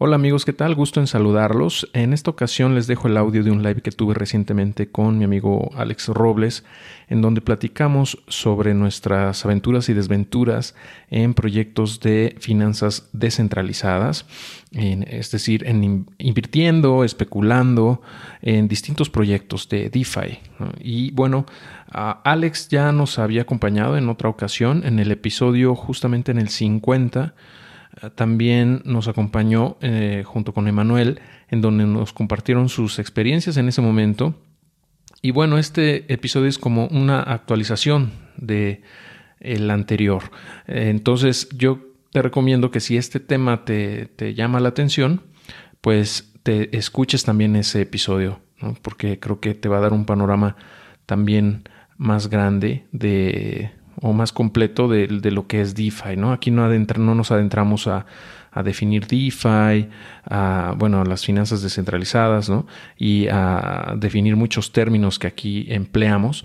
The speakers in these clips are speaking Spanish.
Hola amigos, ¿qué tal? Gusto en saludarlos. En esta ocasión les dejo el audio de un live que tuve recientemente con mi amigo Alex Robles, en donde platicamos sobre nuestras aventuras y desventuras en proyectos de finanzas descentralizadas, es decir, en invirtiendo, especulando en distintos proyectos de DeFi. Y bueno, Alex ya nos había acompañado en otra ocasión, en el episodio justamente en el 50 también nos acompañó eh, junto con Emanuel, en donde nos compartieron sus experiencias en ese momento. Y bueno, este episodio es como una actualización de el anterior. Entonces, yo te recomiendo que si este tema te, llama la atención, pues te escuches también ese episodio, porque creo que te va a dar un panorama también más grande de, o más completo de, lo que es DeFi, ¿no? Aquí no, no nos adentramos a, definir DeFi, a, bueno, las finanzas descentralizadas, ¿no? Y a definir muchos términos que aquí empleamos.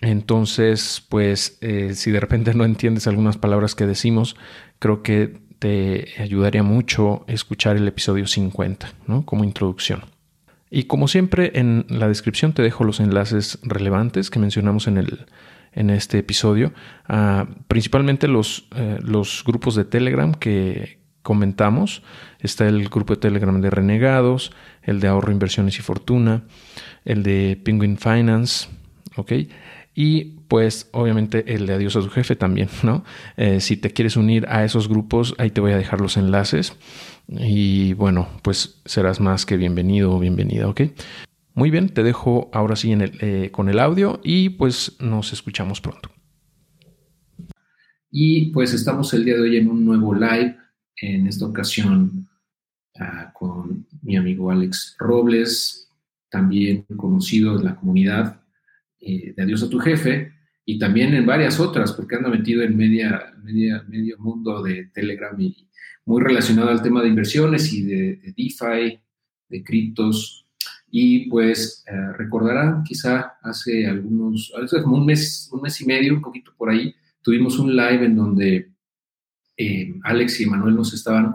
Entonces, pues, eh, si de repente no entiendes algunas palabras que decimos, creo que te ayudaría mucho escuchar el episodio 50, ¿no? Como introducción. Y como siempre, en la descripción te dejo los enlaces relevantes que mencionamos en el en este episodio, ah, principalmente los, eh, los grupos de Telegram que comentamos. Está el grupo de Telegram de Renegados, el de Ahorro, Inversiones y Fortuna, el de Penguin Finance, ¿ok? Y pues obviamente el de Adiós a tu jefe también, ¿no? Eh, si te quieres unir a esos grupos, ahí te voy a dejar los enlaces. Y bueno, pues serás más que bienvenido o bienvenida, ¿ok? Muy bien, te dejo ahora sí eh, con el audio y pues nos escuchamos pronto. Y pues estamos el día de hoy en un nuevo live, en esta ocasión ah, con mi amigo Alex Robles, también conocido en la comunidad eh, de Adiós a tu jefe, y también en varias otras, porque anda metido en media, media, medio mundo de Telegram y muy relacionado al tema de inversiones y de DeFi, de criptos, y pues eh, recordarán, quizá hace algunos, hace como un mes, un mes y medio, un poquito por ahí, tuvimos un live en donde eh, Alex y Manuel nos estaban,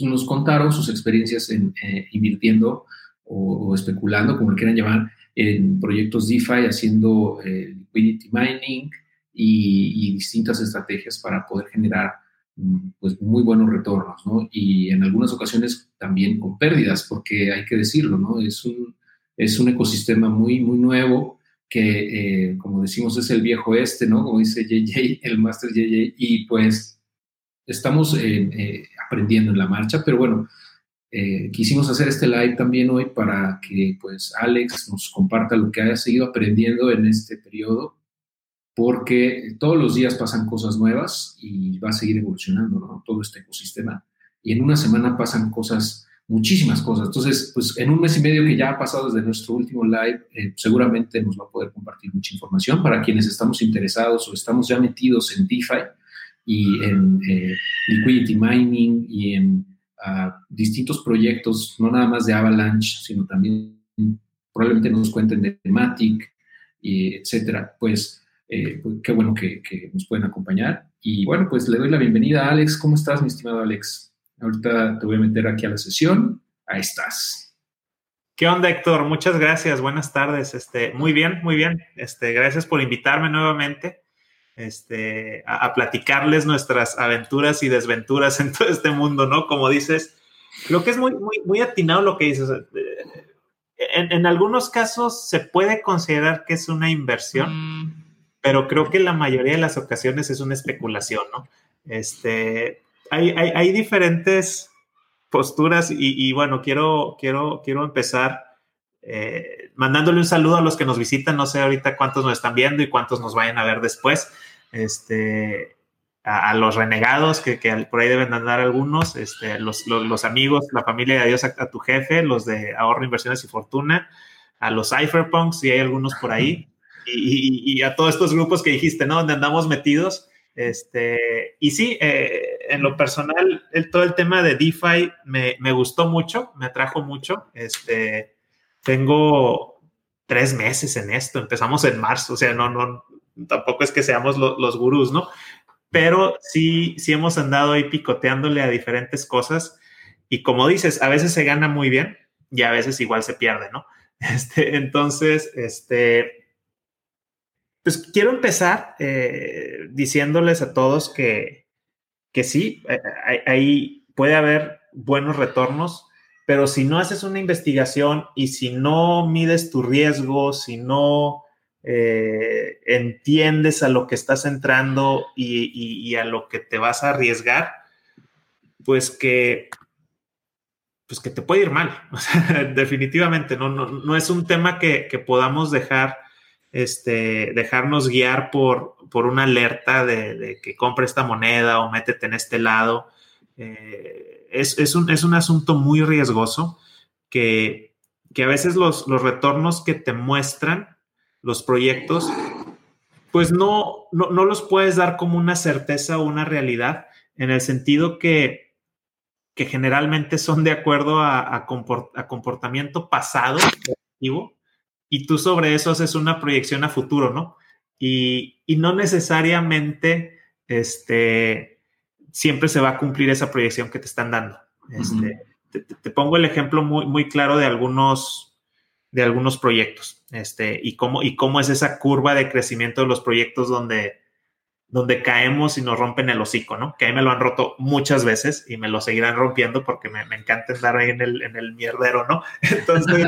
nos contaron sus experiencias en eh, invirtiendo o, especulando, como lo quieran llamar, en proyectos DeFi, haciendo liquidity mining y, distintas estrategias para poder generar pues muy buenos retornos, ¿no? Y en algunas ocasiones también con pérdidas, porque hay que decirlo, ¿no? Es un, es un ecosistema muy, muy nuevo que, eh, como decimos, es el viejo este, ¿no? Como dice JJ, el Master JJ, y pues estamos eh, eh, aprendiendo en la marcha, pero bueno, quisimos hacer este live también hoy para que pues Alex nos comparta lo que haya seguido aprendiendo en este periodo, porque todos los días pasan cosas nuevas y va a seguir evolucionando, ¿no? Todo este ecosistema. Y en una semana pasan cosas muchísimas cosas. Entonces, pues en un mes y medio que ya ha pasado desde nuestro último live, eh, seguramente nos va a poder compartir mucha información para quienes estamos interesados o estamos ya metidos en DeFi y en eh, liquidity mining y en ah, distintos proyectos, no nada más de Avalanche, sino también probablemente nos cuenten de Matic, y etcétera. Pues, eh, pues qué bueno que, que nos pueden acompañar. Y bueno, pues le doy la bienvenida a Alex. ¿Cómo estás, mi estimado Alex? Ahorita te voy a meter aquí a la sesión. Ahí estás. ¿Qué onda, Héctor? Muchas gracias. Buenas tardes. Este, muy bien, muy bien. Este, gracias por invitarme nuevamente este, a, platicarles nuestras aventuras y desventuras en todo este mundo, ¿no? Como dices, creo que es muy, muy, muy atinado lo que dices. En, en algunos casos se puede considerar que es una inversión, mm. Pero creo que la mayoría de las ocasiones es una especulación, ¿no? Este, hay, diferentes posturas y, bueno, quiero, quiero, quiero empezar eh, mandándole un saludo a los que nos visitan. No sé ahorita cuántos nos están viendo y cuántos nos vayan a ver después. Este, a, los renegados, que, por ahí deben andar algunos, este, los, los, amigos, la familia de Adiós a, tu jefe, los de ahorro, inversiones y fortuna, a los cypherpunks, si hay algunos por ahí, y, y, a todos estos grupos que dijiste, ¿no? Donde andamos metidos. Este, y sí, eh, en lo personal, el, todo el tema de DeFi me, me, gustó mucho, me atrajo mucho. Este, tengo tres meses en esto, empezamos en marzo, o sea, no, no, tampoco es que seamos los gurús, ¿no? Pero sí, sí hemos andado ahí picoteándole a diferentes cosas Y como dices, a veces se gana muy bien y a veces igual se pierde, ¿no? Este, entonces, este, pues quiero empezar eh, diciéndoles a todos que, que sí, eh, ahí puede haber buenos retornos, pero si no haces una investigación y si no mides tu riesgo, si no eh, entiendes a lo que estás entrando y, a lo que te vas a arriesgar, pues que, pues que te puede ir mal. definitivamente, no, no, es un tema que, podamos dejar, este, dejarnos guiar por, por una alerta de, que compre esta moneda o métete en este lado. Eh, es, un, es un asunto muy riesgoso que, que a veces los, los, retornos que te muestran los proyectos, pues no, no, no, los puedes dar como una certeza o una realidad, en el sentido que, que generalmente son de acuerdo a, a, comportamiento pasado y tú sobre eso haces una proyección a futuro, ¿no? Y, y no necesariamente este, siempre se va a cumplir esa proyección que te están dando. Este, te, pongo el ejemplo muy, muy claro de algunos, de algunos proyectos este, y, cómo, y cómo es esa curva de crecimiento de los proyectos donde, donde caemos y nos rompen el hocico, ¿no? Que a mí me lo han roto muchas veces y me lo seguirán rompiendo porque me, me encanta estar ahí en el, en el mierdero, ¿no? Entonces,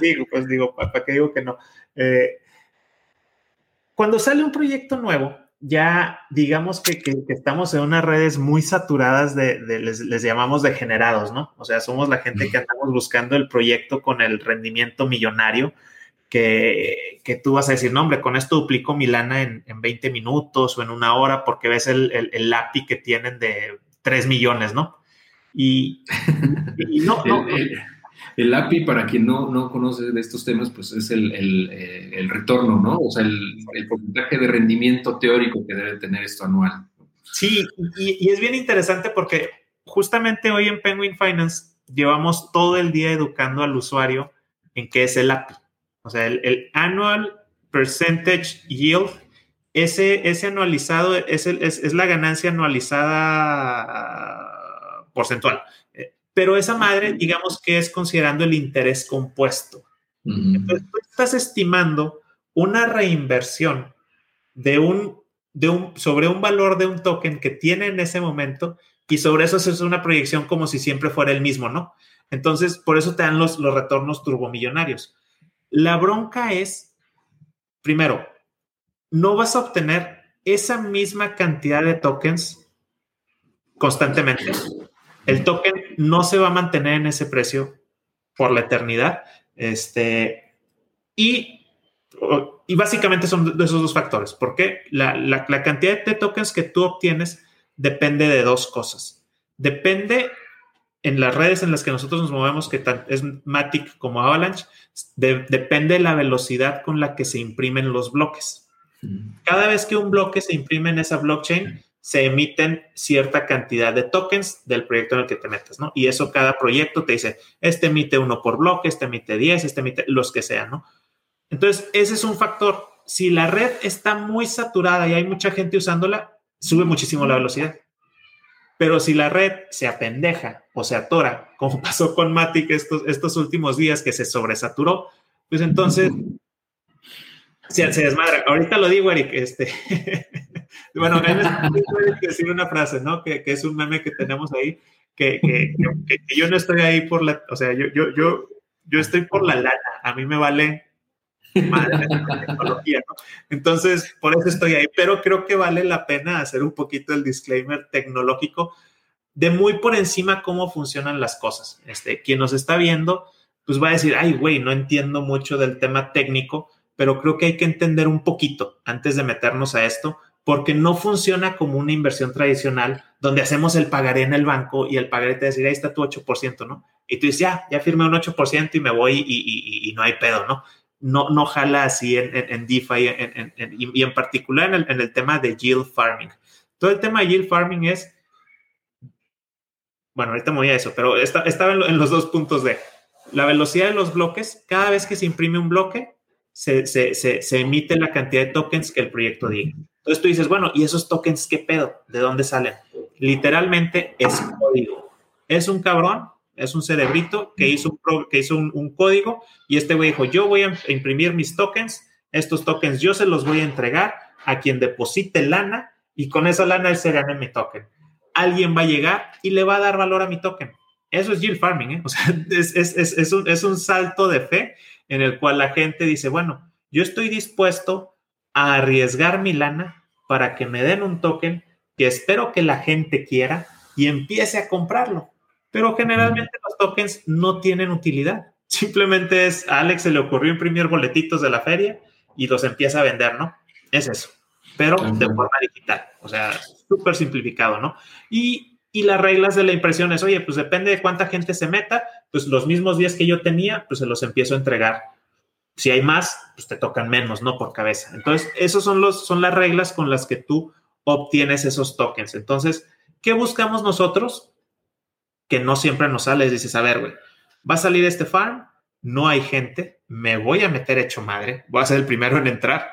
sí, pues digo, ¿para qué digo que no? Eh, cuando sale un proyecto nuevo, ya digamos que, estamos en unas redes muy saturadas de, les, llamamos degenerados, ¿no? O sea, somos la gente que andamos buscando el proyecto con el rendimiento millonario, que, tú vas a decir, no, hombre, con esto duplico mi lana en, 20 minutos o en una hora porque ves el, el, API que tienen de 3 millones, ¿no? Y, no, no el API, para quien no, no conoce de estos temas, pues es el, el, eh, el retorno, ¿no? O sea, el, el, porcentaje de rendimiento teórico que debe tener esto anual. Sí, y, y, es bien interesante porque justamente hoy en Penguin Finance llevamos todo el día educando al usuario en qué es el API. O sea, el, Annual Percentage Yield, ese, ese anualizado es, es, es la ganancia anualizada porcentual pero esa madre, digamos que es considerando el interés compuesto. Entonces, tú estás estimando una reinversión de un, de un, sobre un valor de un token que tiene en ese momento y sobre eso es una proyección como si siempre fuera el mismo, ¿no? Entonces, por eso te dan los, los retornos turbomillonarios. La bronca es, primero, no vas a obtener esa misma cantidad de tokens constantemente el token no se va a mantener en ese precio por la eternidad. Este, y, y básicamente son de esos dos factores, porque la, la, cantidad de tokens que tú obtienes depende de dos cosas. Depende en las redes en las que nosotros nos movemos, que es Matic como Avalanche, depende de la velocidad con la que se imprimen los bloques. Cada vez que un bloque se imprime en esa blockchain, se emiten cierta cantidad de tokens del proyecto en el que te metes, ¿no? Y eso cada proyecto te dice, este emite uno por bloque, este emite 10, este emite los que sean, ¿no? Entonces, ese es un factor. Si la red está muy saturada y hay mucha gente usándola, sube muchísimo la velocidad. Pero si la red se apendeja o se atora, como pasó con Matic estos, estos últimos días que se sobresaturó, pues entonces se, se desmadra. Ahorita lo digo, Eric, este, bueno, en este decir una frase, ¿no? Que, que, es un meme que tenemos ahí, que, que, que, yo no estoy ahí por la, o sea, yo, yo, yo, yo estoy por la lana, a mí me vale tecnología, ¿no? Entonces, por eso estoy ahí, pero creo que vale la pena hacer un poquito el disclaimer tecnológico de muy por encima cómo funcionan las cosas. Este, quien nos está viendo, pues va a decir, ay, güey, no entiendo mucho del tema técnico, pero creo que hay que entender un poquito antes de meternos a esto, porque no funciona como una inversión tradicional donde hacemos el pagaré en el banco y el pagaré te dice, ahí está tu 8%, ¿no? Y tú dices, ya, ya firmé un 8% y me voy y, no hay pedo, ¿no? No, no jala así en, en, DeFi y en particular en el, tema de yield farming. Todo el tema de yield farming es, bueno, ahorita me voy a eso, pero estaba en, los dos puntos de la velocidad de los bloques, cada vez que se imprime un bloque, se, emite la cantidad de tokens que el proyecto diga. Entonces tú dices, bueno, ¿y esos tokens qué pedo? ¿De dónde salen? Literalmente es código. es un cabrón, es un cerebrito que hizo un, que hizo un, código y este güey dijo, yo voy a imprimir mis tokens, estos tokens yo se los voy a entregar a quien deposite lana y con esa lana él se gana mi token. Alguien va a llegar y le va a dar valor a mi token. Eso es yield farming, ¿eh? O sea, es, es, es, un, es un salto de fe en el cual la gente dice, bueno, yo estoy dispuesto a arriesgar mi lana para que me den un token que espero que la gente quiera y empiece a comprarlo. Pero generalmente los tokens no tienen utilidad. Simplemente es a Alex se le ocurrió imprimir boletitos de la feria y los empieza a vender, ¿no? Es eso. Pero de forma digital. O sea, súper simplificado, ¿no? Y y las reglas de la impresión es, oye, pues depende de cuánta gente se meta, pues los mismos días que yo tenía, pues se los empiezo a entregar. Si hay más, pues te tocan menos, ¿no? Por cabeza. Entonces, esas son, los, son las reglas con las que tú obtienes esos tokens. Entonces, ¿qué buscamos nosotros? Que no siempre nos sale. Dices, a ver, güey, va a salir este farm, no hay gente, me voy a meter hecho madre, voy a ser el primero en entrar.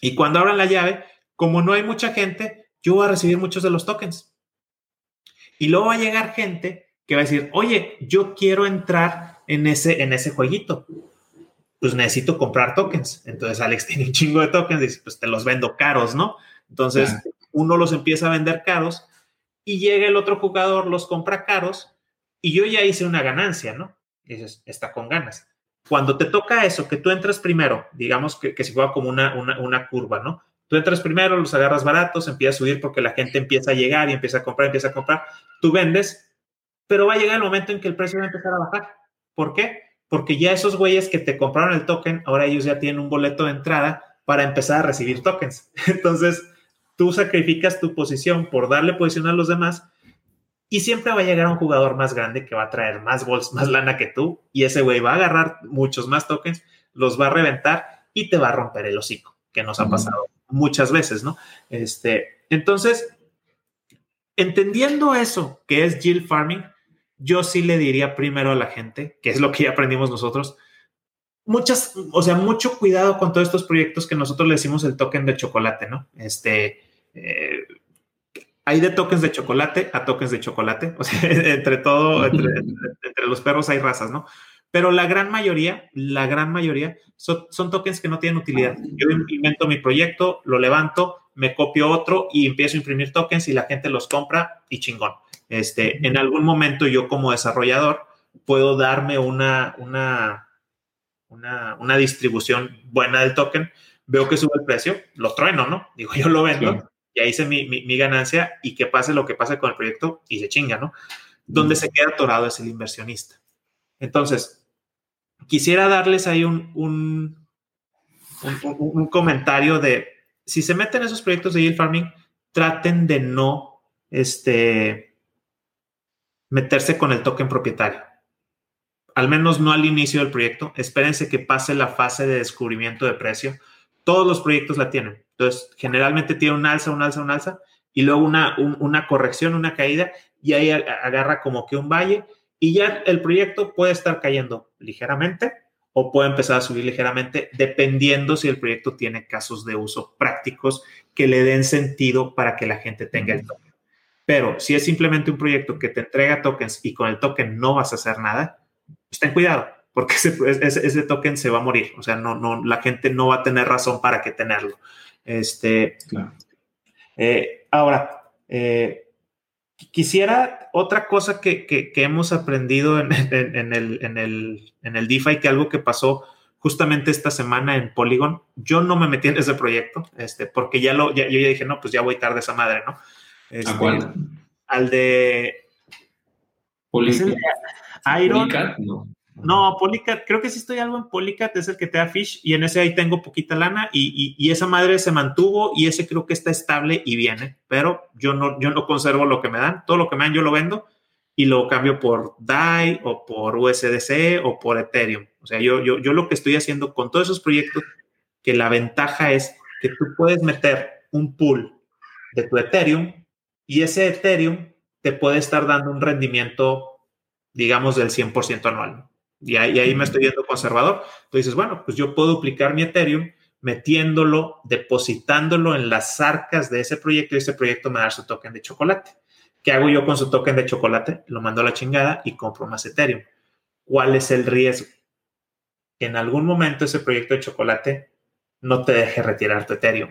Y cuando abran la llave, como no hay mucha gente, yo voy a recibir muchos de los tokens. Y luego va a llegar gente que va a decir, oye, yo quiero entrar en ese, en ese jueguito. Pues necesito comprar tokens. Entonces Alex tiene un chingo de tokens y dice, pues te los vendo caros, ¿no? Entonces uno los empieza a vender caros y llega el otro jugador, los compra caros y yo ya hice una ganancia, ¿no? Y dices, está con ganas. Cuando te toca eso, que tú entras primero, digamos que, que se juega como una, una, una curva, ¿no? Tú entras primero, los agarras baratos, empiezas a subir porque la gente empieza a llegar y empieza a comprar, empieza a comprar. Tú vendes, pero va a llegar el momento en que el precio va a empezar a bajar. ¿Por qué? Porque ya esos güeyes que te compraron el token, ahora ellos ya tienen un boleto de entrada para empezar a recibir tokens. Entonces, tú sacrificas tu posición por darle posición a los demás y siempre va a llegar un jugador más grande que va a traer más bols, más lana que tú y ese güey va a agarrar muchos más tokens, los va a reventar y te va a romper el hocico, que nos ha pasado muchas veces, ¿no? Este, entonces, entendiendo eso, que es yield farming, yo sí le diría primero a la gente, que es lo que ya aprendimos nosotros, muchas, o sea, mucho cuidado con todos estos proyectos que nosotros le decimos el token de chocolate, ¿no? Este, eh, hay de tokens de chocolate a tokens de chocolate, o sea, entre todo, entre, entre los perros hay razas, ¿no? pero la gran mayoría, la gran mayoría son, tokens que no tienen utilidad. Yo invento mi proyecto, lo levanto, me copio otro y empiezo a imprimir tokens y la gente los compra y chingón. Este, en algún momento yo como desarrollador puedo darme una, una, una, distribución buena del token, veo que sube el precio, lo trueno, ¿no? Digo, yo lo vendo, ahí hice mi, mi, ganancia y que pase lo que pase con el proyecto y se chinga, ¿no? Donde se queda atorado es el inversionista. Entonces, quisiera darles ahí un, un, comentario de, si se meten en esos proyectos de yield farming, traten de no este, meterse con el token propietario. Al menos no al inicio del proyecto. Espérense que pase la fase de descubrimiento de precio. Todos los proyectos la tienen. Entonces, generalmente tiene un alza, un alza, un alza, y luego una, una corrección, una caída, y ahí agarra como que un valle y ya el proyecto puede estar cayendo ligeramente o puede empezar a subir ligeramente dependiendo si el proyecto tiene casos de uso prácticos que le den sentido para que la gente tenga el token. Pero si es simplemente un proyecto que te entrega tokens y con el token no vas a hacer nada, pues ten cuidado, porque ese, ese, token se va a morir. O sea, no, no, la gente no va a tener razón para que tenerlo. Este, eh, ahora, eh, Quisiera otra cosa que, hemos aprendido en, el, en, el, en el DeFi, que algo que pasó justamente esta semana en Polygon. Yo no me metí en ese proyecto, este, porque ya lo, yo ya dije, no, pues ya voy tarde esa madre, ¿no? Este, ¿A cuál? Al de... Iron. No. No, Polycat, creo que sí estoy algo en Polycat, es el que te da Fish y en ese ahí tengo poquita lana y, y, esa madre se mantuvo y ese creo que está estable y viene, pero yo no, yo no conservo lo que me dan, todo lo que me dan yo lo vendo y lo cambio por DAI o por USDC o por Ethereum. O sea, yo, yo, yo lo que estoy haciendo con todos esos proyectos, que la ventaja es que tú puedes meter un pool de tu Ethereum y ese Ethereum te puede estar dando un rendimiento, digamos, del 100% anual. Y ahí, me estoy viendo conservador. Tú dices, bueno, pues yo puedo duplicar mi Ethereum metiéndolo, depositándolo en las arcas de ese proyecto y ese proyecto me da su token de chocolate. ¿Qué hago yo con su token de chocolate? Lo mando a la chingada y compro más Ethereum. ¿Cuál es el riesgo? Que en algún momento ese proyecto de chocolate no te deje retirar tu Ethereum.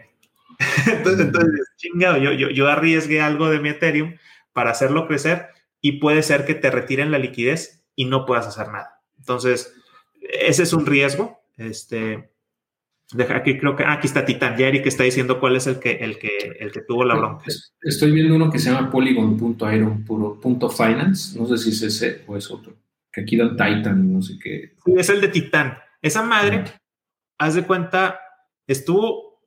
entonces, entonces, chingado, yo, yo, yo arriesgué algo de mi Ethereum para hacerlo crecer y puede ser que te retiren la liquidez y no puedas hacer nada. Entonces, ese es un riesgo. Este, deja aquí creo que ah, aquí está Titan Jerry que está diciendo cuál es el que el que el que tuvo la bronca. Estoy viendo uno que se llama Polygon.iron.finance, no sé si es ese o es otro. Que aquí da Titan, no sé qué. Sí, es el de Titan. Esa madre, haz de cuenta, estuvo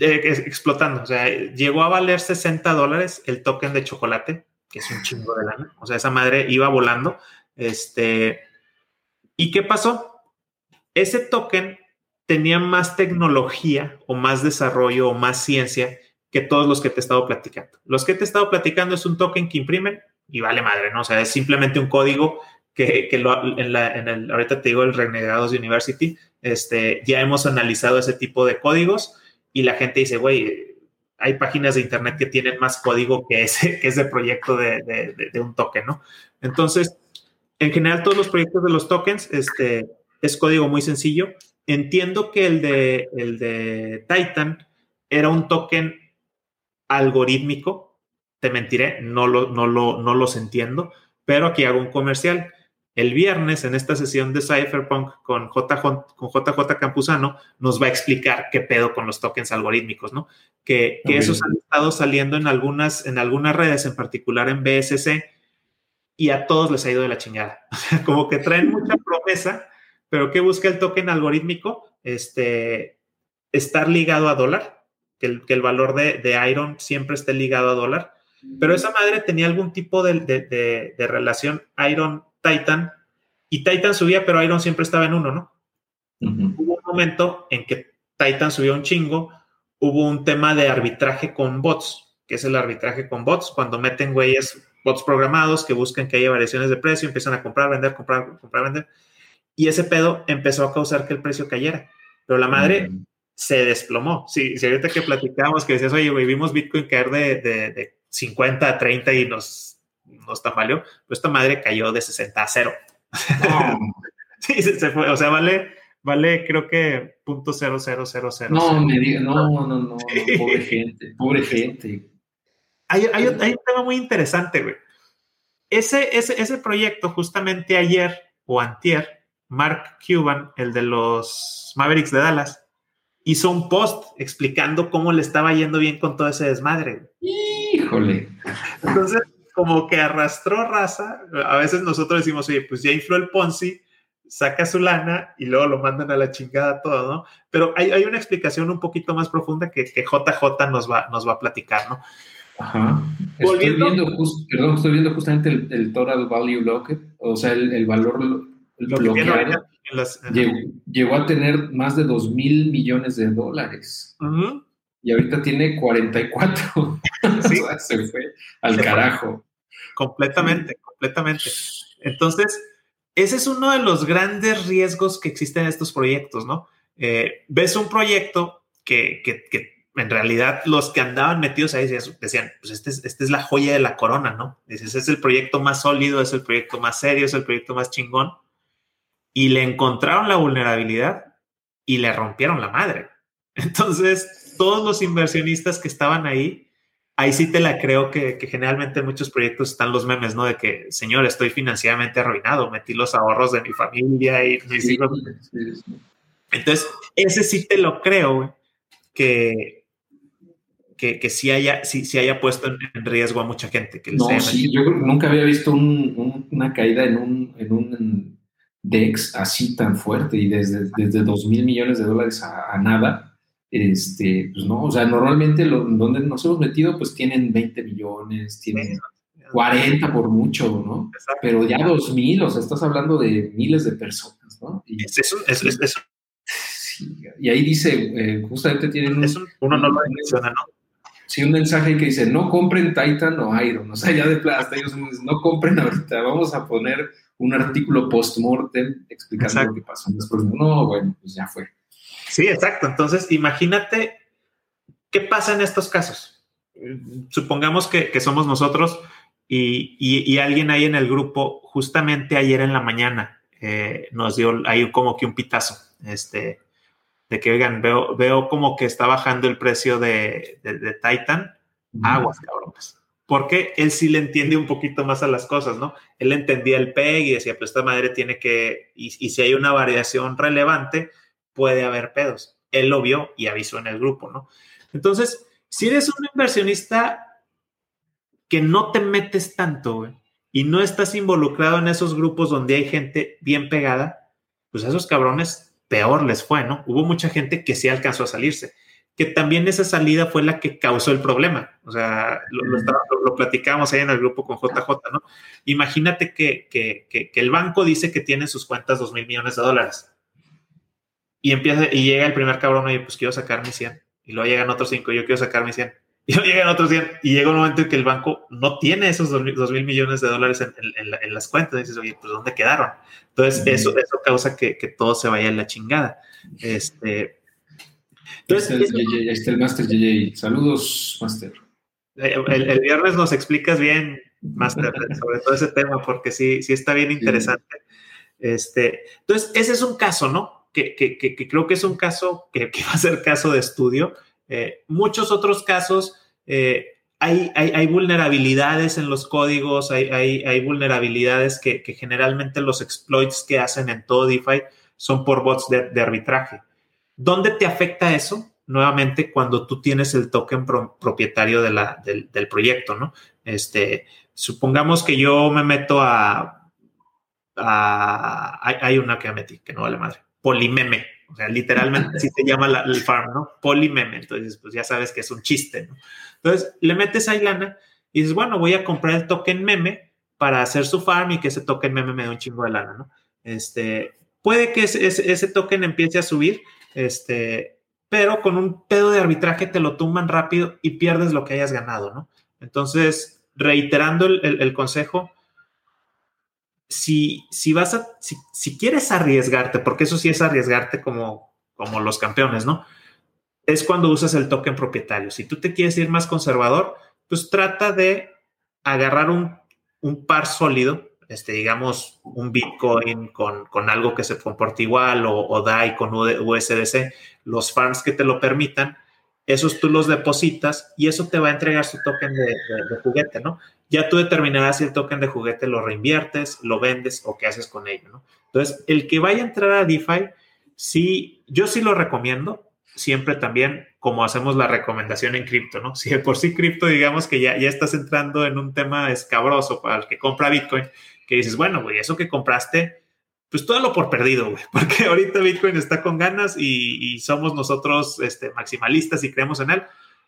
eh, explotando, o sea, llegó a valer 60 dólares el token de chocolate, que es un chingo de lana. O sea, esa madre iba volando. Este, ¿y qué pasó? Ese token tenía más tecnología o más desarrollo o más ciencia que todos los que te he estado platicando. Los que te he estado platicando es un token que imprimen y vale madre, ¿no? O sea, es simplemente un código que, en, la, en el, ahorita te digo, el Renegados University, este, ya hemos analizado ese tipo de códigos y la gente dice, güey, hay páginas de internet que tienen más código que ese, que ese proyecto de, de, de, un token, ¿no? Entonces, en general, todos los proyectos de los tokens, este, es código muy sencillo. Entiendo que el de, el de Titan era un token algorítmico. Te mentiré, no, lo, no, lo, no los entiendo, pero aquí hago un comercial. El viernes, en esta sesión de Cypherpunk con JJ, con JJ Campuzano, nos va a explicar qué pedo con los tokens algorítmicos, ¿no? Que, que esos han estado saliendo en algunas, en algunas redes, en particular en BSC, y a todos les ha ido de la chingada. Como que traen mucha promesa, pero ¿qué busca el token algorítmico? Este, estar ligado a dólar, que el, que el valor de, de, Iron siempre esté ligado a dólar. Pero esa madre tenía algún tipo de, de, de relación Iron-Titan y Titan subía, pero Iron siempre estaba en uno, ¿no? Hubo un momento en que Titan subió un chingo, hubo un tema de arbitraje con bots, que es el arbitraje con bots, cuando meten güeyes, bots programados que buscan que haya variaciones de precio, empiezan a comprar, vender, comprar, comprar, vender y ese pedo empezó a causar que el precio cayera. Pero la madre se desplomó. Sí, si ahorita que platicamos, que decías, oye, vimos Bitcoin caer de, de, 50 a 30 y nos, nos tambaleó, pues esta madre cayó de 60 a 0. sí, se, fue. O sea, vale, vale, creo que punto cero, cero, cero, cero. No, me diga, no, no, no, no, pobre gente, pobre gente. Hay, hay, hay, un tema muy interesante, güey. Ese, ese, ese proyecto, justamente ayer o antier, Mark Cuban, el de los Mavericks de Dallas, hizo un post explicando cómo le estaba yendo bien con todo ese desmadre. Híjole. Entonces, como que arrastró raza. A veces nosotros decimos, oye, pues ya infló el Ponzi, saca su lana y luego lo mandan a la chingada todo, ¿no? Pero hay, hay una explicación un poquito más profunda que, que, JJ nos va, nos va a platicar, ¿no? Ajá. Estoy viendo, perdón, estoy viendo justamente el, el Total Value Locket, o sea, el, el valor lo llegó, a tener más de 2 mil millones de dólares. Y ahorita tiene 44. Sí. se fue al carajo. Completamente, completamente. Entonces, ese es uno de los grandes riesgos que existen en estos proyectos, ¿no? Eh, ves un proyecto que, que, que, en realidad los que andaban metidos ahí decían, pues este es, este es la joya de la corona, ¿no? Dices, es el proyecto más sólido, es el proyecto más serio, es el proyecto más chingón y le encontraron la vulnerabilidad y le rompieron la madre. Entonces, todos los inversionistas que estaban ahí, ahí sí te la creo que, generalmente en muchos proyectos están los memes, ¿no? De que, señor, estoy financieramente arruinado, metí los ahorros de mi familia y mis hijos. Entonces, ese sí te lo creo, que, que, que sí, haya, sí, sí haya puesto en, riesgo a mucha gente. Que no, sí, yo nunca había visto una caída en un, en un DEX así tan fuerte y desde, desde 2 mil millones de dólares a, nada, este, pues no, o sea, normalmente lo, donde nos hemos metido pues tienen 20 millones, tienen 40 por mucho, ¿no? Pero ya 2 mil, o sea, estás hablando de miles de personas, ¿no? Y, es eso, es, eso. y ahí dice, eh, justamente tienen un, uno no lo menciona, ¿no? Sí, un mensaje que dice, no compren Titan o Iron, o sea, ya de plata, ellos no compren ahorita, vamos a poner un artículo post-mortem explicando lo que pasó después. No, bueno, pues ya fue. Sí, exacto. Entonces, imagínate qué pasa en estos casos. supongamos que, somos nosotros y, alguien ahí en el grupo, justamente ayer en la mañana, eh, nos dio ahí como que un pitazo, este, de que, oigan, veo, veo como que está bajando el precio de, Titan, aguas, cabrones. Porque él sí le entiende un poquito más a las cosas, ¿no? Él entendía el PEG y decía, pues esta madre tiene que, y, y si hay una variación relevante, puede haber pedos. Él lo vio y avisó en el grupo, ¿no? Entonces, si eres un inversionista que no te metes tanto, y no estás involucrado en esos grupos donde hay gente bien pegada, pues a esos cabrones peor les fue, ¿no? Hubo mucha gente que sí alcanzó a salirse, que también esa salida fue la que causó el problema. O sea, lo, lo, platicábamos ahí en el grupo con JJ, ¿no? Imagínate que, que, el banco dice que tiene sus cuentas dos mil millones de dólares. Y empieza, y llega el primer cabrón y pues quiero sacar mis 100 y luego llegan otros cinco, yo quiero sacar mis 100, y luego llegan otros 100, y llega un momento en que el banco no tiene esos 2 mil, millones de dólares en, las cuentas, y dices, oye, pues ¿dónde quedaron? Entonces, eso, eso causa que, todo se vaya en la chingada. Este, entonces, ahí está el, Master JJ. Saludos, Master. Eh, el, viernes nos explicas bien, Master, sobre todo ese tema, porque sí, sí está bien interesante. Este, entonces, ese es un caso, ¿no? que, creo que es un caso que, va a ser caso de estudio. Eh, muchos otros casos, eh, hay, hay, vulnerabilidades en los códigos, hay, hay vulnerabilidades que, generalmente los exploits que hacen en todo DeFi son por bots de, arbitraje. ¿Dónde te afecta eso? Nuevamente, cuando tú tienes el token propietario del, del, proyecto, ¿no? Este, supongamos que yo me meto a, a hay, una que metí, que no vale madre polimeme. O sea, literalmente así se llama el farm, ¿no? Polimeme. Entonces, pues ya sabes que es un chiste, ¿no? Entonces, le metes ahí lana y dices, bueno, voy a comprar el token meme para hacer su farm y que ese token meme me dé un chingo de lana, ¿no? Este, puede que ese, ese, token empiece a subir, este, pero con un pedo de arbitraje te lo tumban rápido y pierdes lo que hayas ganado, ¿no? Entonces, reiterando el consejo, si, si vas a, si, quieres arriesgarte, porque eso sí es arriesgarte como, como los campeones, ¿no? Es cuando usas el token propietario. Si tú te quieres ir más conservador, pues trata de agarrar un, par sólido, este, digamos, un Bitcoin con, algo que se comporte igual o, o DAI con USDC, los farms que te lo permitan, esos tú los depositas y eso te va a entregar su token de, juguete, ¿no? Ya tú determinarás si el token de juguete lo reinviertes, lo vendes o qué haces con ello, ¿no? Entonces, el que vaya a entrar a DeFi, sí, yo sí lo recomiendo, siempre también como hacemos la recomendación en cripto, ¿no? Si de por sí cripto, digamos que ya, ya estás entrando en un tema escabroso para el que compra Bitcoin, que dices, bueno, güey, eso que compraste, pues todo lo por perdido, güey, porque ahorita Bitcoin está con ganas y, somos nosotros este, maximalistas y creemos en él,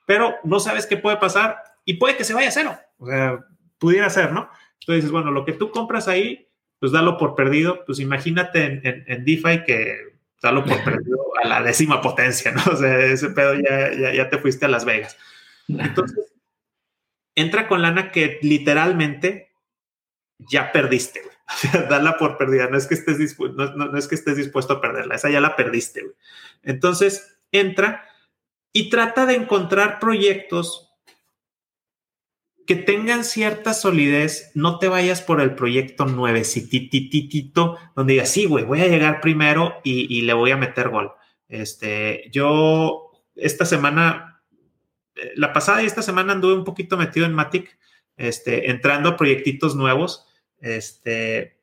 pero no sabes qué puede pasar y puede que se vaya a cero, o sea, pudiera ser, ¿no? Entonces bueno, lo que tú compras ahí, pues dalo por perdido, pues imagínate en, DeFi que dalo por perdido a la décima potencia, ¿no? O sea, ese pedo ya, ya, te fuiste a Las Vegas. Entonces, entra con lana que literalmente ya perdiste, güey. dala por perdida, no es que estés, dispuesto, no, es que estés dispuesto a perderla, esa ya la perdiste. Entonces, entra y trata de encontrar proyectos que tengan cierta solidez, no te vayas por el proyecto nuevecitititito, donde digas, sí, güey, voy a llegar primero y, le voy a meter gol. Este, yo esta semana, eh, la pasada y esta semana anduve un poquito metido en Matic, este, entrando a proyectitos nuevos este,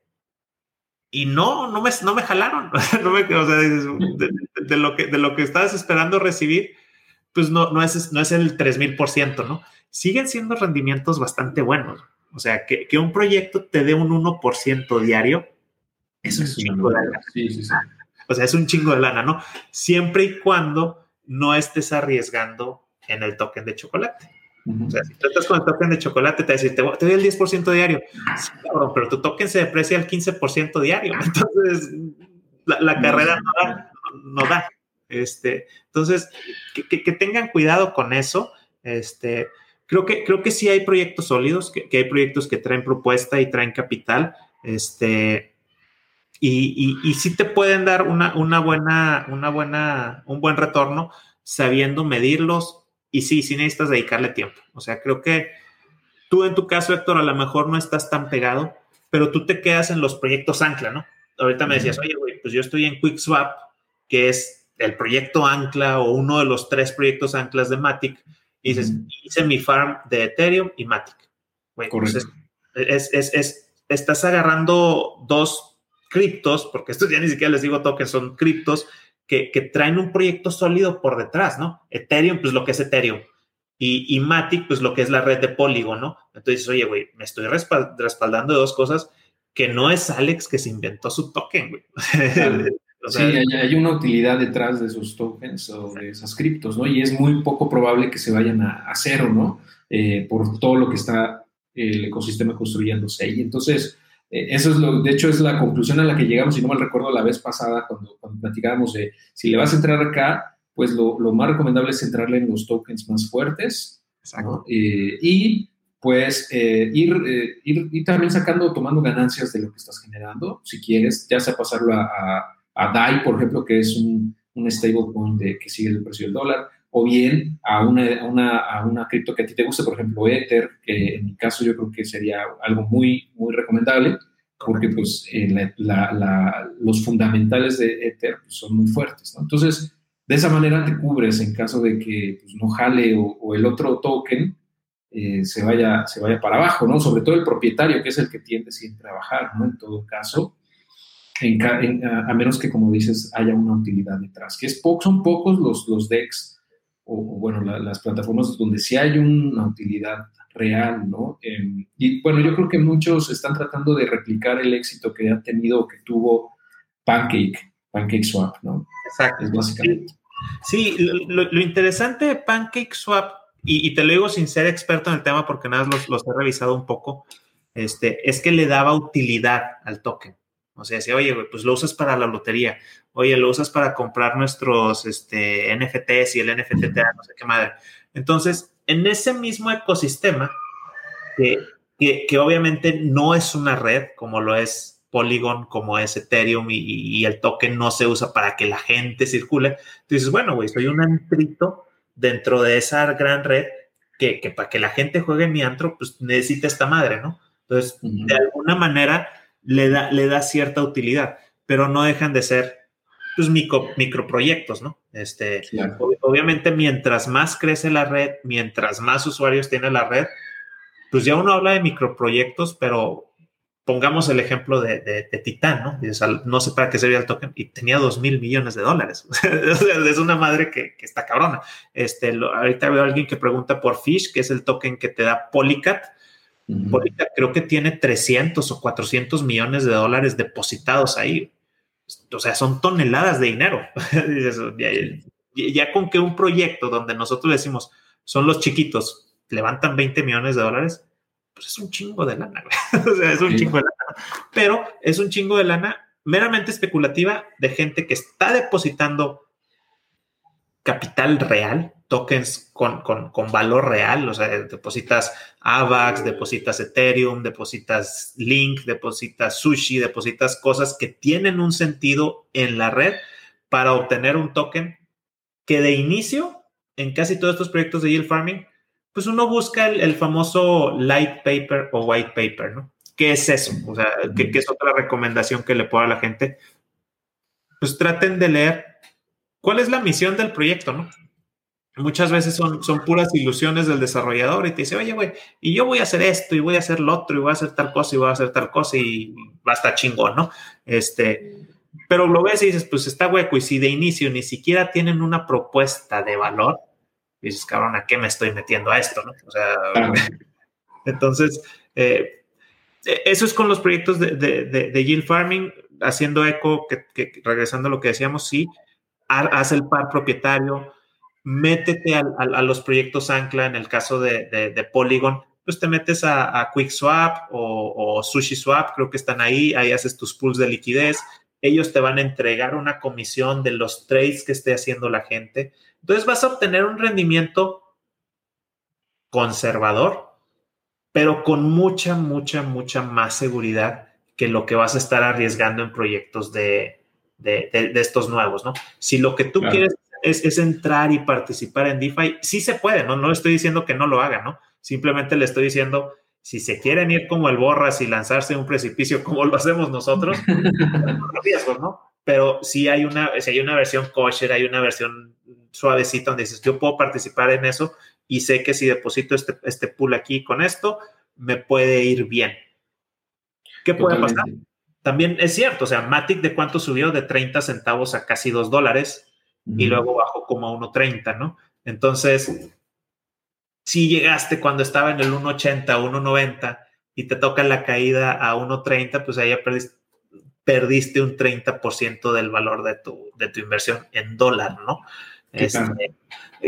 y no, no me, no me jalaron. no me, o sea, de, lo que, de lo que estabas esperando recibir, pues no, no, es, no es el 3000%, ¿no? Siguen siendo rendimientos bastante buenos. O sea, que, que un proyecto te dé un 1% diario, es un chingo de lana. Sí, sí, sí. O sea, es un chingo de lana, ¿no? Siempre y cuando no estés arriesgando en el token de chocolate. O sea, si tú estás con el token de chocolate, te decir, te, doy el 10% diario. Sí, cabrón, pero tu token se deprecia al 15% diario. Entonces, la, carrera no da, Este, entonces, que, que, tengan cuidado con eso. Este, creo que, creo que sí hay proyectos sólidos, que, que hay proyectos que traen propuesta y traen capital. Este, y, y, y sí te pueden dar una, una buena, una buena, un buen retorno sabiendo medirlos, y sí, sí necesitas dedicarle tiempo. O sea, creo que tú en tu caso, Héctor, a lo mejor no estás tan pegado, pero tú te quedas en los proyectos Ancla, ¿no? Ahorita me decías, oye, güey, pues yo estoy en QuickSwap, que es el proyecto Ancla o uno de los tres proyectos Anclas de Matic, y dices, hice mi farm de Ethereum y Matic. Güey, pues es, es, es, estás agarrando dos criptos, porque estos ya ni siquiera les digo tokens, son criptos, que, que, traen un proyecto sólido por detrás, ¿no? Ethereum, pues lo que es Ethereum. Y, y Matic, pues lo que es la red de Polygon, ¿no? Entonces, oye, güey, me estoy respaldando de dos cosas que no es Alex que se inventó su token, güey. sí, hay, una utilidad detrás de esos tokens o de esas criptos, ¿no? Y es muy poco probable que se vayan a, cero, ¿no? Eh, por todo lo que está el ecosistema construyéndose ahí. Entonces, eh, eso es lo, de hecho, es la conclusión a la que llegamos, si no mal recuerdo, la vez pasada cuando, cuando platicábamos de si le vas a entrar acá, pues lo, lo más recomendable es centrarle en los tokens más fuertes. Exacto. Eh, y pues ir, ir, ir, también sacando, tomando ganancias de lo que estás generando, si quieres, ya sea pasarlo a a DAI, por ejemplo, que es un, un stablecoin que sigue el precio del dólar, o bien a una, una, a una cripto que a ti te guste, por ejemplo, Ether, que en mi caso yo creo que sería algo muy, muy recomendable, porque pues eh, la, los fundamentales de Ether pues, son muy fuertes. ¿no? Entonces, de esa manera te cubres en caso de que pues, no jale o, el otro token eh, se, vaya, se vaya para abajo, ¿no? Sobre todo el propietario, que es el que tiende siempre a bajar, ¿no? En todo caso a, menos que, como dices, haya una utilidad detrás. Que es son pocos los, los decks o, bueno, las plataformas donde sí hay una utilidad real, ¿no? Em, y bueno, yo creo que muchos están tratando de replicar el éxito que ha tenido o que tuvo Pancake, Pancake Swap, ¿no? Exacto. Es básicamente. Sí, lo, interesante de Pancake Swap, y, te lo digo sin ser experto en el tema porque nada los, los he revisado un poco, este, es que le daba utilidad al token. O sea, decía, oye, pues lo usas para la lotería, oye, lo usas para comprar nuestros este, NFTs y el NFT te da no sé qué madre. Entonces, en ese mismo ecosistema, que, que, obviamente no es una red como lo es Polygon, como es Ethereum y, el token no se usa para que la gente circule, tú dices, bueno, güey, soy un antrito dentro de esa gran red que, que para que la gente juegue en mi antro, pues necesita esta madre, ¿no? Entonces, de alguna manera le da, le da cierta utilidad, pero no dejan de ser pues, micro, microproyectos, ¿no? Este, Obviamente, mientras más crece la red, mientras más usuarios tiene la red, pues ya uno habla de microproyectos, pero pongamos el ejemplo de, de, Titán, ¿no? no sé para qué sería el token y tenía dos mil millones de dólares. es una madre que, está cabrona. Este, ahorita veo a alguien que pregunta por Fish, que es el token que te da Polycat creo que tiene 300 o 400 millones de dólares depositados ahí. O sea, son toneladas de dinero. ya, con que un proyecto donde nosotros decimos son los chiquitos, levantan 20 millones de dólares, pues es un chingo de lana. o sea, es un chingo de lana. Pero es un chingo de lana meramente especulativa de gente que está depositando capital real tokens con, valor real, o sea, depositas AVAX, depositas Ethereum, depositas Link, depositas Sushi, depositas cosas que tienen un sentido en la red para obtener un token que de inicio, en casi todos estos proyectos de yield farming, pues uno busca el, famoso light paper o white paper, ¿no? ¿Qué es eso? O sea, ¿qué, ¿qué, es otra recomendación que le puedo a la gente? Pues traten de leer cuál es la misión del proyecto, ¿no? Muchas veces son, son puras ilusiones del desarrollador y te dice, oye, güey, y yo voy a hacer esto y voy a hacer lo otro y voy a hacer tal cosa y voy a hacer tal cosa y va a estar chingón, ¿no? Este, pero lo ves y dices, pues está hueco y si de inicio ni siquiera tienen una propuesta de valor, dices, cabrón, ¿a qué me estoy metiendo a esto, no? O sea, entonces, eh, eso es con los proyectos de, de, yield farming, haciendo eco, que, regresando a lo que decíamos, sí, haz el par propietario, métete a, los proyectos Ancla, en el caso de, Polygon, pues te metes a, QuickSwap o, SushiSwap, creo que están ahí, ahí haces tus pools de liquidez, ellos te van a entregar una comisión de los trades que esté haciendo la gente. Entonces vas a obtener un rendimiento conservador, pero con mucha, mucha, mucha más seguridad que lo que vas a estar arriesgando en proyectos de, estos nuevos, ¿no? Si lo que tú quieres es, entrar y participar en DeFi. Sí se puede, ¿no? No estoy diciendo que no lo hagan, ¿no? Simplemente le estoy diciendo, si se quieren ir como el borras y lanzarse un precipicio como lo hacemos nosotros, riesgos, ¿no? Pero si hay una, si hay una versión kosher, hay una versión suavecita donde dices, yo puedo participar en eso y sé que si deposito este, este pool aquí con esto, me puede ir bien. ¿Qué puede pasar? También es cierto, o sea, Matic de cuánto subió de 30 centavos a casi 2 dólares y luego bajó como a 1.30, ¿no? Entonces, si llegaste cuando estaba en el 1.80, 1.90 y te toca la caída a 1.30, pues ahí ya perdiste, perdiste un 30% del valor de tu, de tu inversión en dólar, ¿no? Este,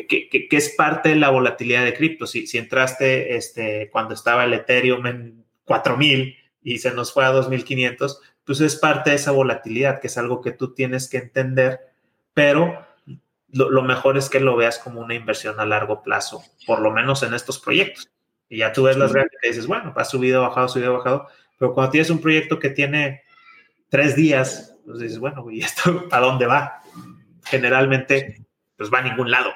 que, que, es parte de la volatilidad de cripto. Si, si entraste este, cuando estaba el Ethereum en 4000 y se nos fue a 2500, pues es parte de esa volatilidad, que es algo que tú tienes que entender, pero lo, mejor es que lo veas como una inversión a largo plazo, por lo menos en estos proyectos. Y ya tú ves las gráficas y dices, bueno, ha subido, bajado, subido, bajado, pero cuando tienes un proyecto que tiene tres días, pues dices, bueno, ¿y esto a dónde va? Generalmente, pues va a ningún lado.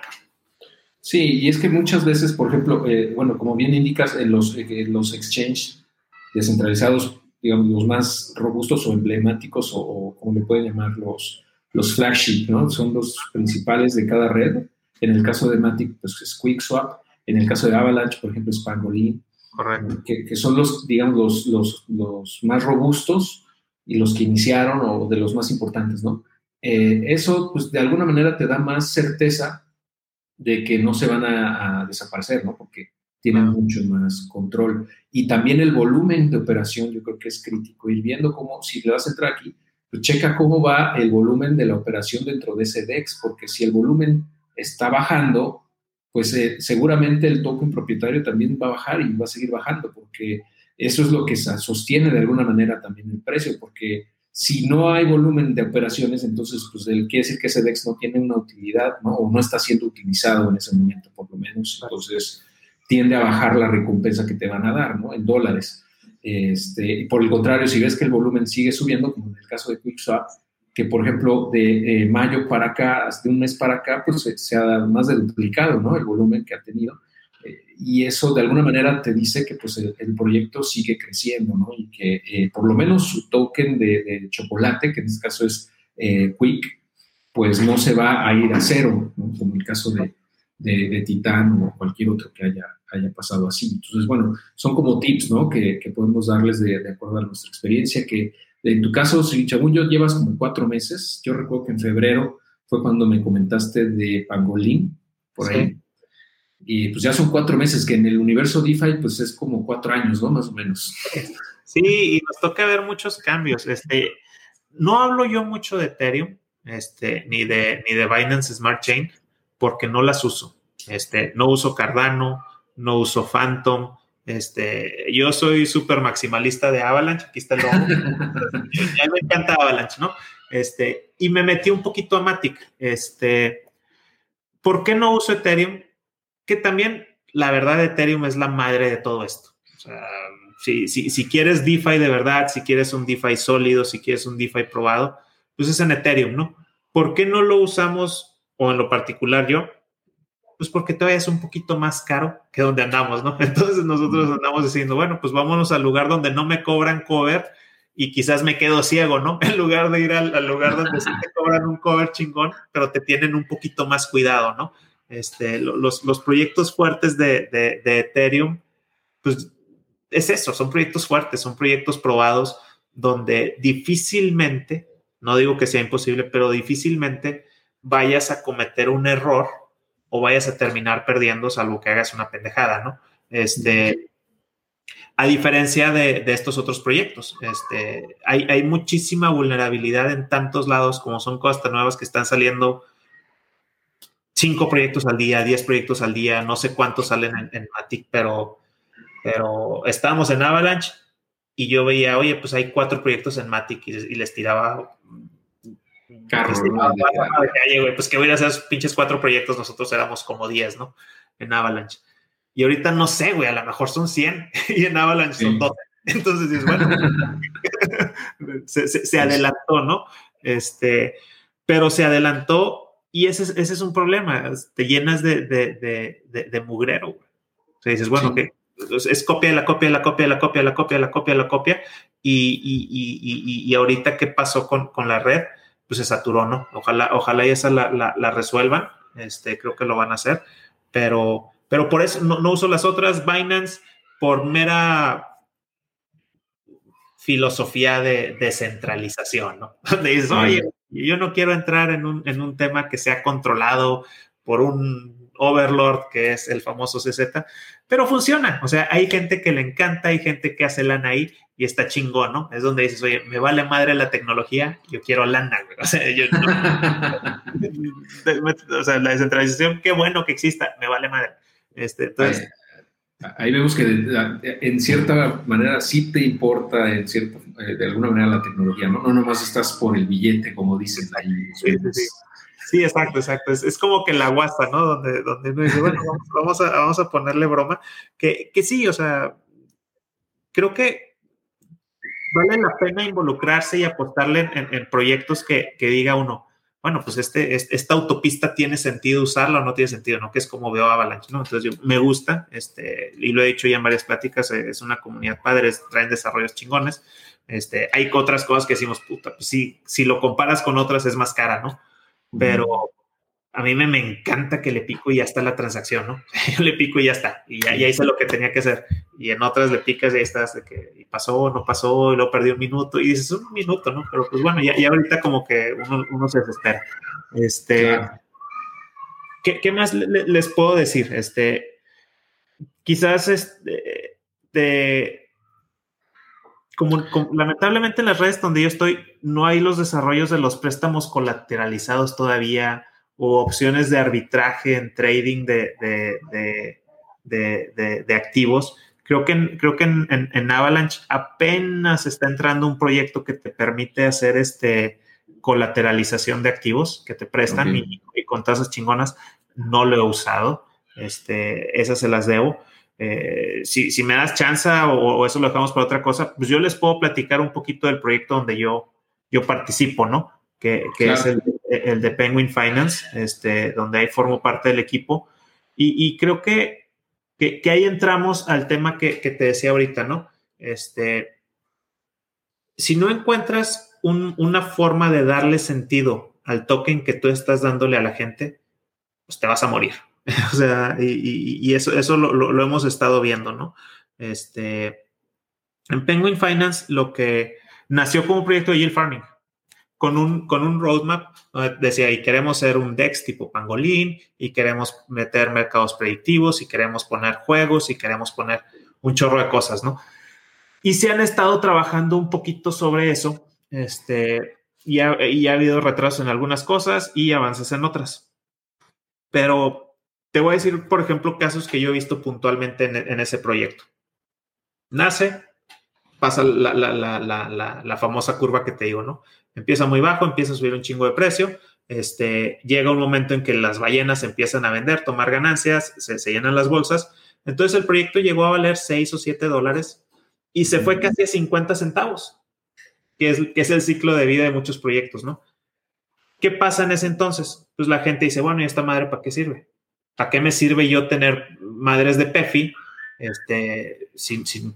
Sí, y es que muchas veces, por ejemplo, eh, bueno, como bien indicas, en los, los exchanges descentralizados, digamos, los más robustos o emblemáticos, o, o como le pueden llamar los, los flagship, ¿no? Son los principales de cada red. En el caso de Matic, pues es QuickSwap. En el caso de Avalanche, por ejemplo, es Pangolin. Correcto. Que, son los, digamos, los, los, los, más robustos y los que iniciaron o de los más importantes, ¿no? Eh, eso, pues, de alguna manera te da más certeza de que no se van a, desaparecer, ¿no? Porque tienen mucho más control. Y también el volumen de operación, yo creo que es crítico. Ir viendo cómo, si le vas a entrar aquí, pues, checa cómo va el volumen de la operación dentro de ese DEX, porque si el volumen está bajando, pues eh, seguramente el token propietario también va a bajar y va a seguir bajando, porque eso es lo que sostiene de alguna manera también el precio, porque si no hay volumen de operaciones, entonces pues quiere decir que ese DEX no tiene una utilidad, ¿no? O no está siendo utilizado en ese momento, por lo menos. Entonces tiende a bajar la recompensa que te van a dar, ¿no? En dólares. Este, por el contrario, si ves que el volumen sigue subiendo, como en el caso de QuickSwap, que por ejemplo de eh, mayo para acá, de un mes para acá, pues se, ha más de duplicado, ¿no? El volumen que ha tenido. Eh, y eso de alguna manera te dice que pues el, proyecto sigue creciendo, ¿no? Y que eh, por lo menos su token de, chocolate, que en este caso es Quick, pues no se va a ir a cero, ¿no? Como el caso de, de, de Titán o cualquier otro que haya haya pasado así. Entonces, bueno, son como tips, ¿no? Que, podemos darles de, acuerdo a nuestra experiencia, que en tu caso, si según yo llevas como cuatro meses, yo recuerdo que en febrero fue cuando me comentaste de Pangolín, por ahí. Y pues ya son cuatro meses, que en el universo DeFi pues es como cuatro años, ¿no? Más o menos. Sí, y nos toca ver muchos cambios. Este, no hablo yo mucho de Ethereum, este, ni de, ni de Binance Smart Chain, porque no las uso. Este, no uso Cardano, no uso Phantom. Este, yo soy súper maximalista de Avalanche, aquí está el logo. a me encanta Avalanche, ¿no? Este, y me metí un poquito a Matic. Este, ¿por qué no uso Ethereum? Que también, la verdad, Ethereum es la madre de todo esto. O sea, si, si, si quieres DeFi de verdad, si quieres un DeFi sólido, si quieres un DeFi probado, pues es en Ethereum, ¿no? ¿Por qué no lo usamos, o en lo particular yo, pues porque todavía es un poquito más caro que donde andamos, ¿no? Entonces nosotros andamos diciendo, bueno, pues vámonos al lugar donde no me cobran cover y quizás me quedo ciego, ¿no? En lugar de ir al, lugar donde sí te cobran un cover chingón, pero te tienen un poquito más cuidado, ¿no? Este, los, los proyectos fuertes de, de, de Ethereum, pues es eso, son proyectos fuertes, son proyectos probados donde difícilmente, no digo que sea imposible, pero difícilmente vayas a cometer un error o vayas a terminar perdiendo, salvo que hagas una pendejada, ¿no? Este, a diferencia de, estos otros proyectos, este, hay, muchísima vulnerabilidad en tantos lados, como son cosas nuevas que están saliendo cinco proyectos al día, diez proyectos al día, no sé cuántos salen en, Matic, pero, pero estábamos en Avalanche y yo veía, oye, pues hay cuatro proyectos en Matic y les tiraba pues que voy a hacer esos pinches cuatro proyectos, nosotros éramos como 10, ¿no? En Avalanche. Y ahorita no sé, güey, a lo mejor son 100 y en Avalanche son 12. Entonces, bueno, se, adelantó, ¿no? Este, pero se adelantó Y ese es, ese es un problema, te llenas de, de, de, de mugrero. O sea, dices, bueno, que es copia de la copia de la copia de la copia de la copia de la copia la copia. Y, y, y, y ahorita, ¿qué pasó con, con, la red? Pues se saturó, ¿no? Ojalá, ojalá y esa la, la, la resuelvan. Este, creo que lo van a hacer. Pero, pero por eso no, no uso las otras. Binance, por mera filosofía de descentralización, ¿no? Donde dices, oye, yo no quiero entrar en un, en un tema que sea controlado por un overlord que es el famoso CZ, pero funciona. O sea, hay gente que le encanta, hay gente que hace lana ahí y está chingón, ¿no? Es donde dices, oye, me vale madre la tecnología, yo quiero lana, O sea, yo no, o sea, la descentralización, qué bueno que exista, me vale madre. Este, entonces, ahí vemos que en cierta manera sí te importa, en cierta, eh, de alguna manera, la tecnología, ¿no? No nomás estás por el billete, como dicen ahí. Sí, sí, sí. Exacto, exacto. Es, como que la guasta, ¿no? Donde, donde uno dice, bueno, vamos, a, vamos a ponerle broma. Que, que sí, o sea, creo que vale la pena involucrarse y apostarle en, proyectos que, que diga uno, bueno, pues este, esta autopista tiene sentido usarla o no tiene sentido, ¿no? Que es como veo Avalanche, ¿no? Entonces yo, me gusta, este, y lo he dicho ya en varias pláticas, eh, es una comunidad padre, traen desarrollos chingones. Este, hay otras cosas que decimos, puta, pues sí, si lo comparas con otras es más cara, ¿no? Pero a mí me, me, encanta que le pico y ya está la transacción, ¿no? Yo le pico y ya está, y ya, hice lo que tenía que hacer. Y en otras le picas y ahí estás, de que y pasó, no pasó, y luego perdí un minuto, y dices, un minuto, ¿no? Pero pues bueno, ya, ya ahorita como que uno, uno, se desespera. Este, ¿qué, ¿qué, más les puedo decir? Este, quizás este, de, como, como, lamentablemente en las redes donde yo estoy, no hay los desarrollos de los préstamos colateralizados todavía o opciones de arbitraje en trading de, de, de, de activos. Creo que, creo que en, en, Avalanche apenas está entrando un proyecto que te permite hacer este colateralización de activos que te prestan y, con tasas chingonas. No lo he usado. Este, esas se las debo. Eh, si, si, me das chance o, o, eso lo dejamos para otra cosa, pues yo les puedo platicar un poquito del proyecto donde yo, yo participo, ¿no? Que, que es el, el de Penguin Finance, este, donde ahí formo parte del equipo. Y, y creo que, que, que, ahí entramos al tema que, que, te decía ahorita, ¿no? Este, si no encuentras un, una forma de darle sentido al token que tú estás dándole a la gente, pues te vas a morir. o sea, y, y eso, eso lo, lo, lo, hemos estado viendo, ¿no? Este, en Penguin Finance lo que nació como un proyecto de yield farming con un, con un roadmap, decía, y queremos ser un DEX tipo Pangolin, y queremos meter mercados predictivos, y queremos poner juegos, y queremos poner un chorro de cosas, ¿no? Y se han estado trabajando un poquito sobre eso, este, y ha, y ha habido retrasos en algunas cosas y avances en otras. Pero te voy a decir, por ejemplo, casos que yo he visto puntualmente en, en ese proyecto. Nace, pasa la, la, la, la, famosa curva que te digo, ¿no? Empieza muy bajo, empieza a subir un chingo de precio, este, llega un momento en que las ballenas empiezan a vender, tomar ganancias, se, se llenan las bolsas. Entonces el proyecto llegó a valer 6 o 7 dólares y se fue casi a 50 centavos, que es, que es el ciclo de vida de muchos proyectos, ¿no? ¿Qué pasa en ese entonces? Pues la gente dice, bueno, ¿y esta madre para qué sirve? ¿Para qué me sirve yo tener madres de PEFI este, sin, sin,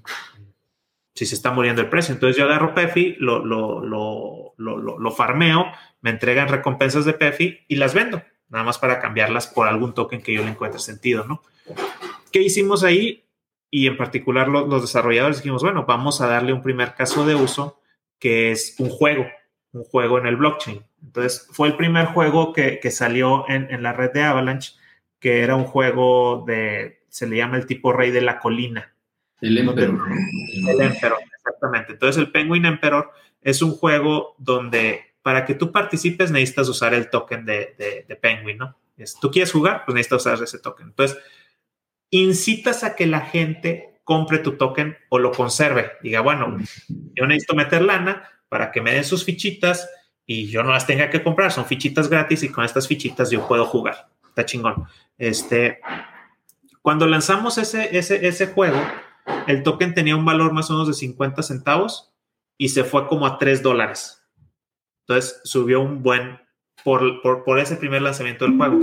si se está muriendo el precio. Entonces yo agarro PEFI, lo, lo, lo, lo, farmeo, me entregan recompensas de PEFI y las vendo, nada más para cambiarlas por algún token que yo le encuentre sentido, ¿no? ¿Qué hicimos ahí? Y en particular los, los desarrolladores dijimos, bueno, vamos a darle un primer caso de uso que es un juego, un juego en el blockchain. Entonces fue el primer juego que, que salió en, en la red de Avalanche, que era un juego de, se le llama el tipo rey de la colina el Emperor. El Emperor, exactamente. Entonces, el Penguin Emperor es un juego donde para que tú participes necesitas usar el token de, de, de Penguin, ¿no? Si tú quieres jugar, pues necesitas usar ese token. Entonces, incitas a que la gente compre tu token o lo conserve. Diga, bueno, yo necesito meter lana para que me den sus fichitas y yo no las tenga que comprar. Son fichitas gratis y con estas fichitas yo puedo jugar. Está chingón. Este, cuando lanzamos ese, ese, juego, el token tenía un valor más o menos de 50 centavos y se fue como a 3 dólares. Entonces subió un buen por, por, ese primer lanzamiento del juego.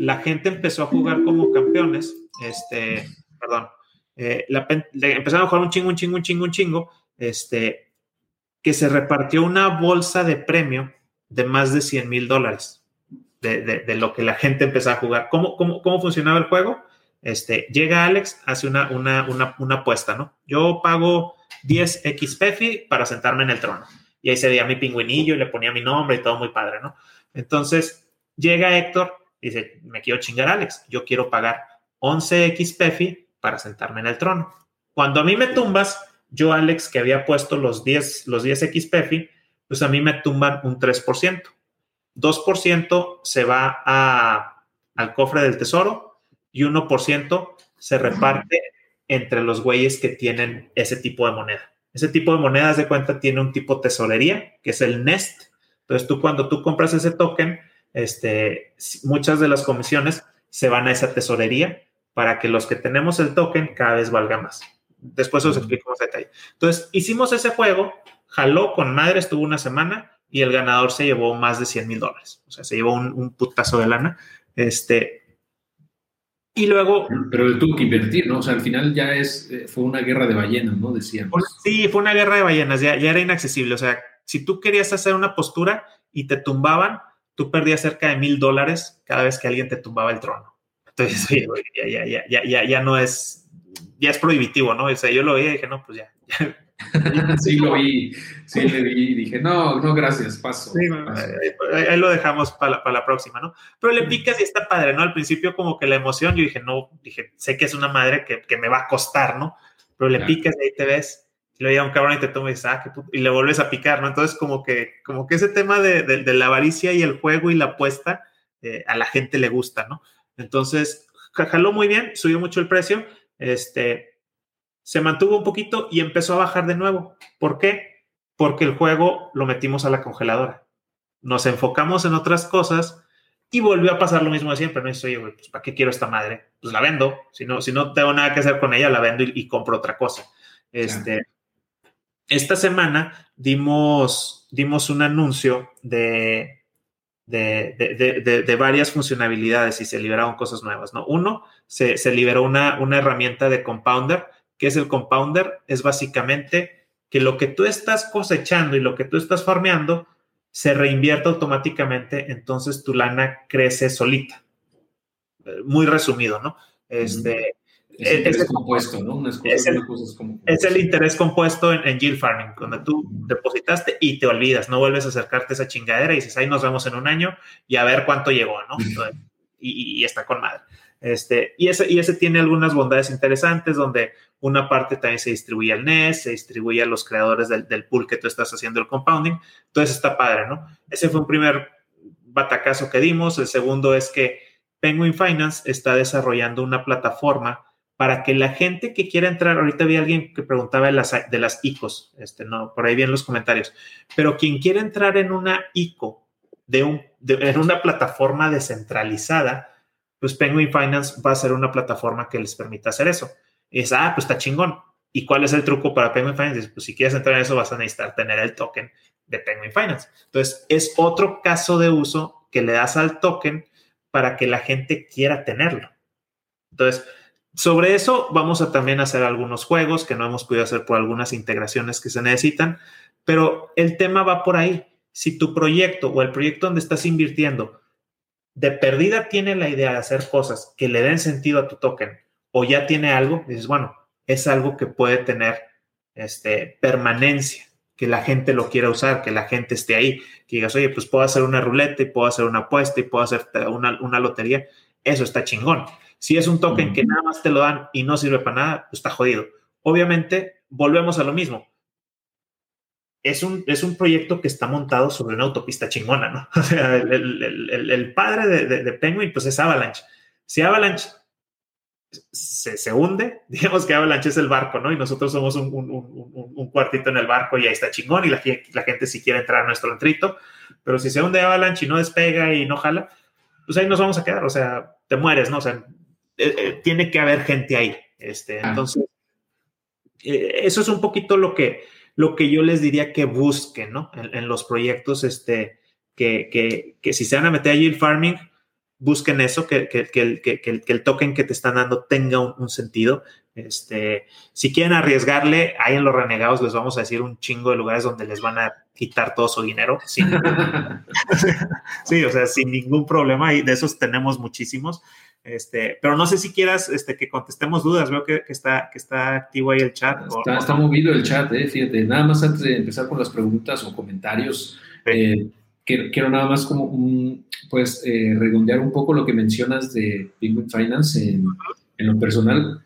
La gente empezó a jugar como campeones, este, perdón, eh, empezaron a jugar un chingo, un chingo, un chingo, un chingo, este, que se repartió una bolsa de premio de más de 100 mil dólares de, de, lo que la gente empezaba a jugar. ¿Cómo, cómo, cómo funcionaba el juego? Este, llega Alex, hace una, una, una, una apuesta, ¿no? Yo pago 10 XPFI para sentarme en el trono. Y ahí se veía mi pingüinillo y le ponía mi nombre y todo muy padre, ¿no? Entonces, llega Héctor y dice, me quiero chingar Alex, yo quiero pagar 11 XPFI para sentarme en el trono. Cuando a mí me tumbas, yo, Alex, que había puesto los 10, los 10 XPFI, pues a mí me tumban un 3%. 2% se va a, al cofre del tesoro y 1% se reparte entre los güeyes que tienen ese tipo de moneda. Ese tipo de monedas de cuenta tiene un tipo tesorería, que es el Nest. Entonces tú cuando tú compras ese token, este, muchas de las comisiones se van a esa tesorería para que los que tenemos el token cada vez valga más. Después os explico más detalle. Entonces, hicimos ese juego, jaló con madre, estuvo una semana y el ganador se llevó más de 100 mil dólares. O sea, se llevó un, un, putazo de lana. Este, y luego... Pero él tuvo que invertir, ¿no? O sea, al final ya es, eh, fue una guerra de ballenas, ¿no? Decíamos. Pues sí, fue una guerra de ballenas, ya, ya era inaccesible. O sea, si tú querías hacer una postura y te tumbaban, tú perdías cerca de mil dólares cada vez que alguien te tumbaba el trono. Entonces, ya, ya, ya, ya, ya, ya no es, ya es prohibitivo, ¿no? O sea, yo lo veía y dije, no, pues ya, sí lo vi, sí le vi y dije, no, no, gracias, paso. Ahí, lo dejamos para la, próxima, ¿no? Pero le picas y está padre, ¿no? Al principio como que la emoción, yo dije, no, dije, sé que es una madre que, me va a costar, ¿no? Pero le picas y ahí te ves, y le veía un cabrón y te toma y dices, ah, y le vuelves a picar, ¿no? Entonces como que, como que ese tema de, la avaricia y el juego y la apuesta, eh, a la gente le gusta, ¿no? Entonces, jaló muy bien, subió mucho el precio, este, se mantuvo un poquito y empezó a bajar de nuevo. ¿Por qué? Porque el juego lo metimos a la congeladora. Nos enfocamos en otras cosas y volvió a pasar lo mismo de siempre. No dice, oye, pues, ¿para qué quiero esta madre? Pues la vendo. Si no, si no tengo nada que hacer con ella, la vendo y, compro otra cosa. Este, Esta semana dimos, dimos un anuncio de, de, varias funcionalidades y se liberaron cosas nuevas. ¿no? Uno, se, se liberó una, una herramienta de compounder que es el compounder, es básicamente que lo que tú estás cosechando y lo que tú estás farmeando se reinvierte automáticamente, entonces tu lana crece solita. Muy resumido, ¿no? Este, es el interés compuesto, ¿no? es, el, interés compuesto en, yield farming, donde tú depositaste y te olvidas, no vuelves a acercarte a esa chingadera y dices, ahí nos vemos en un año y a ver cuánto llegó, ¿no? y, y, está con madre. Este, y, ese, y ese tiene algunas bondades interesantes donde una parte también se distribuye al NES, se distribuye a los creadores del, pool que tú estás haciendo el compounding. Entonces está padre, ¿no? Ese fue un primer batacazo que dimos. El segundo es que Penguin Finance está desarrollando una plataforma para que la gente que quiera entrar, ahorita había alguien que preguntaba de las, de las ICOs, este, no, por ahí bien los comentarios, pero quien quiera entrar en una ICO, de un, en una plataforma descentralizada, pues Penguin Finance va a ser una plataforma que les permita hacer eso. Es, ah, pues está chingón. ¿Y cuál es el truco para Penguin Finance? Pues si quieres entrar en eso, vas a necesitar tener el token de Penguin Finance. Entonces, es otro caso de uso que le das al token para que la gente quiera tenerlo. Entonces, sobre eso vamos a también hacer algunos juegos que no hemos podido hacer por algunas integraciones que se necesitan, pero el tema va por ahí. Si tu proyecto o el proyecto donde estás invirtiendo de perdida tiene la idea de hacer cosas que le den sentido a tu token o ya tiene algo, dices, bueno, es algo que puede tener este, permanencia, que la gente lo quiera usar, que la gente esté ahí, que digas, oye, pues puedo hacer una ruleta y puedo hacer una apuesta y puedo hacer una, lotería, eso está chingón. Si es un token que nada más te lo dan y no sirve para nada, pues está jodido. Obviamente, volvemos a lo mismo es un, es un proyecto que está montado sobre una autopista chingona, ¿no? O sea, el, padre de, Penguin, pues es Avalanche. Si Avalanche se, se, hunde, digamos que Avalanche es el barco, ¿no? Y nosotros somos un, un, cuartito en el barco y ahí está chingón y la, la, gente si quiere entrar a nuestro entrito, pero si se hunde Avalanche y no despega y no jala, pues ahí nos vamos a quedar, o sea, te mueres, ¿no? O sea, eh, eh, tiene que haber gente ahí. Este, ah. Entonces, eh, eso es un poquito lo que lo que yo les diría que busquen, ¿no? En, los proyectos este, que, que, si se van a meter a yield farming, busquen eso, que, que, que, el, token que te están dando tenga un, sentido. Este, si quieren arriesgarle, ahí en los renegados les vamos a decir un chingo de lugares donde les van a quitar todo su dinero. sí, o sea, sin ningún problema, y de esos tenemos muchísimos. Este, pero no sé si quieras este, que contestemos dudas. Veo que, está, que está activo ahí el chat. Está, movido el chat, eh, fíjate. Nada más antes de empezar con las preguntas o comentarios, eh, quiero, nada más como un, pues eh, redondear un poco lo que mencionas de Penguin Finance en, lo personal.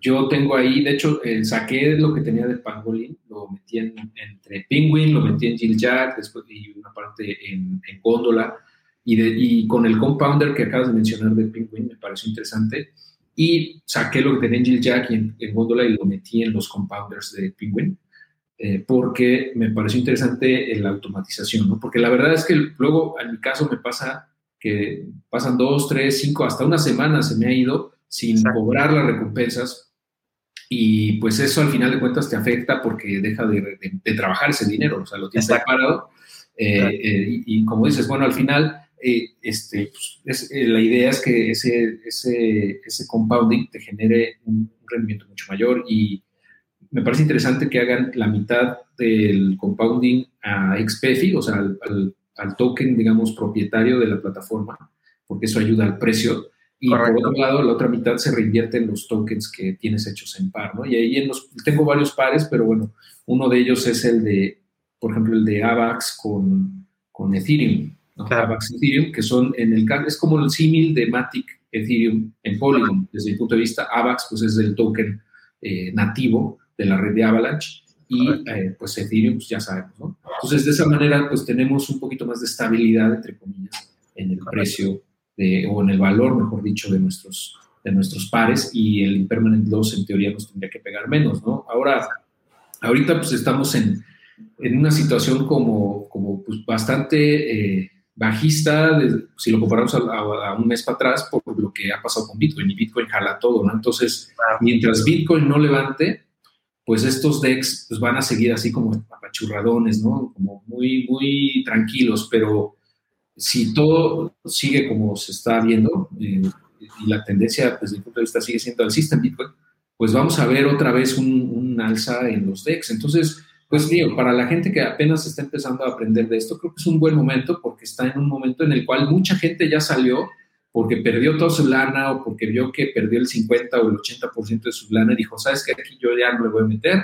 Yo tengo ahí, de hecho, saqué lo que tenía de Pangolin, lo metí entre Penguin, lo metí en Jill Jack, después y una parte en, en Góndola y, con el compounder que acabas de mencionar de Penguin me pareció interesante. Y saqué lo que tenía en Jill Jack en, en Gondola y lo metí en los compounders de Penguin. Eh, porque me pareció interesante la automatización, ¿no? Porque la verdad es que luego, en mi caso, me pasa que pasan dos, tres, cinco, hasta una semana se me ha ido sin cobrar las recompensas y pues eso al final de cuentas te afecta porque deja de, trabajar ese dinero, o sea, lo tienes parado. Eh, eh, y, y, como dices, bueno, al final eh, este, pues, eh, la idea es que ese, ese, ese, compounding te genere un rendimiento mucho mayor y me parece interesante que hagan la mitad del compounding a XPFI, o sea, al, al, token, digamos, propietario de la plataforma, porque eso ayuda al precio. Y por otro lado, la otra mitad se reinvierte en los tokens que tienes hechos en par, ¿no? Y ahí en los, tengo varios pares, pero bueno, uno de ellos es el de, por ejemplo, el de AVAX con, con Ethereum. AVAX Ethereum, que son en el es como el símil de Matic Ethereum en Polygon. Desde mi punto de vista, AVAX pues es el token eh, nativo de la red de Avalanche y eh, pues Ethereum pues ya sabemos, ¿no? Entonces de esa manera pues tenemos un poquito más de estabilidad, entre comillas, en el precio de, o en el valor, mejor dicho, de nuestros, de nuestros pares y el impermanent loss en teoría nos tendría que pegar menos, ¿no? Ahora, ahorita pues estamos en, en una situación como, como pues bastante... Eh, bajista, si lo comparamos a, un mes para atrás, por lo que ha pasado con Bitcoin, y Bitcoin jala todo, ¿no? Entonces, mientras Bitcoin no levante, pues estos DEX pues, van a seguir así como apachurradones, ¿no? Como muy, muy tranquilos, pero si todo sigue como se está viendo, eh, y la tendencia, pues, desde mi punto de vista, sigue siendo alcista en Bitcoin, pues vamos a ver otra vez un, un alza en los DEX. Entonces, pues digo, para la gente que apenas está empezando a aprender de esto, creo que es un buen momento porque está en un momento en el cual mucha gente ya salió porque perdió toda su lana o porque vio que perdió el 50 o el 80% de su lana y dijo, sabes que aquí yo ya no le voy a meter.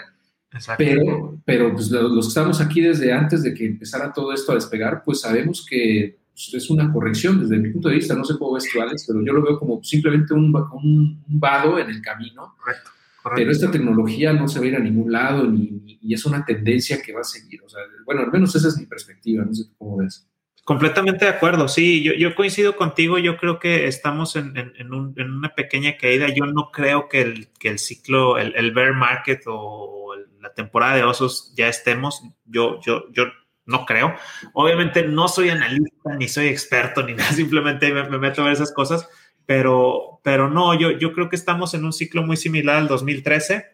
Pero, pero pues, los que estamos aquí desde antes de que empezara todo esto a despegar, pues sabemos que pues, es una corrección desde mi punto de vista. No sé cómo ves tú, Alex, pero yo lo veo como simplemente un, un, un vado en el camino. Correcto pero esta tecnología no se va a ir a ningún lado ni, y es una tendencia que va a seguir. O sea, bueno, al menos esa es mi perspectiva, no sé cómo ves. Completamente de acuerdo, sí, yo, yo coincido contigo, yo creo que estamos en, en, una pequeña caída, yo no creo que el, que el ciclo, el, el, bear market o la temporada de osos ya estemos, yo, yo, yo no creo. Obviamente no soy analista, ni soy experto, ni nada, simplemente me, me meto a ver esas cosas, pero, pero no, yo, yo creo que estamos en un ciclo muy similar al 2013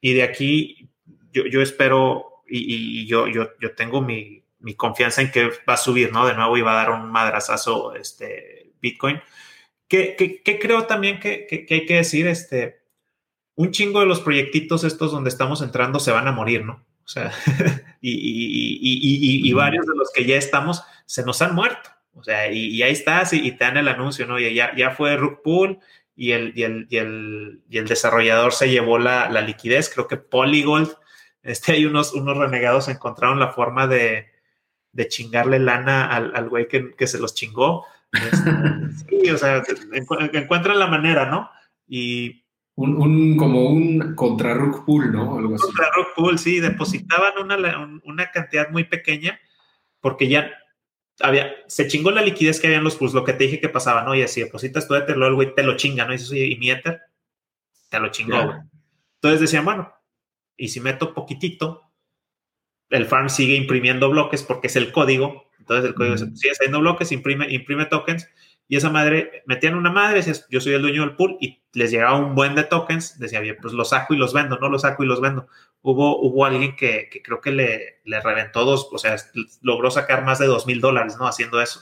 y de aquí yo, yo espero y, y, yo, yo, yo tengo mi, mi, confianza en que va a subir, ¿no? De nuevo y va a dar un madrazazo este Bitcoin. Que, que, que creo también que, que, hay que decir, este, un chingo de los proyectitos estos donde estamos entrando se van a morir, ¿no? O sea, y, y, y, varios de los que ya estamos se nos han muerto. O sea, y, ahí estás y, te dan el anuncio, ¿no? Y ya, ya fue Rook Pool y el, y el, y el, y el desarrollador se llevó la, la, liquidez. Creo que Polygold, este, hay unos, unos renegados encontraron la forma de, de chingarle lana al, al güey que, que, se los chingó. Este, sí, o sea, encuentran la manera, ¿no? Y un, un, como un contra Rook Pool, ¿no? Algo así. Contra Rook Pool, sí, depositaban una, una cantidad muy pequeña porque ya había, se chingó la liquidez que había en los pools, lo que te dije que pasaba, ¿no? Y si depositas tu Ether, luego el güey te lo chinga, ¿no? Y dices, oye, ¿y mi Ether? Te lo chingó, güey. Entonces decían, bueno, y si meto poquitito, el farm sigue imprimiendo bloques porque es el código. Entonces el código sigue haciendo bloques, imprime, imprime tokens Y esa madre, metían una madre, decías, yo soy el dueño del pool, y les llegaba un buen de tokens, decía, bien, pues los saco y los vendo, no los saco y los vendo. Hubo, hubo alguien que, creo que le, le, reventó dos, o sea, logró sacar más de dos mil dólares, ¿no? Haciendo eso.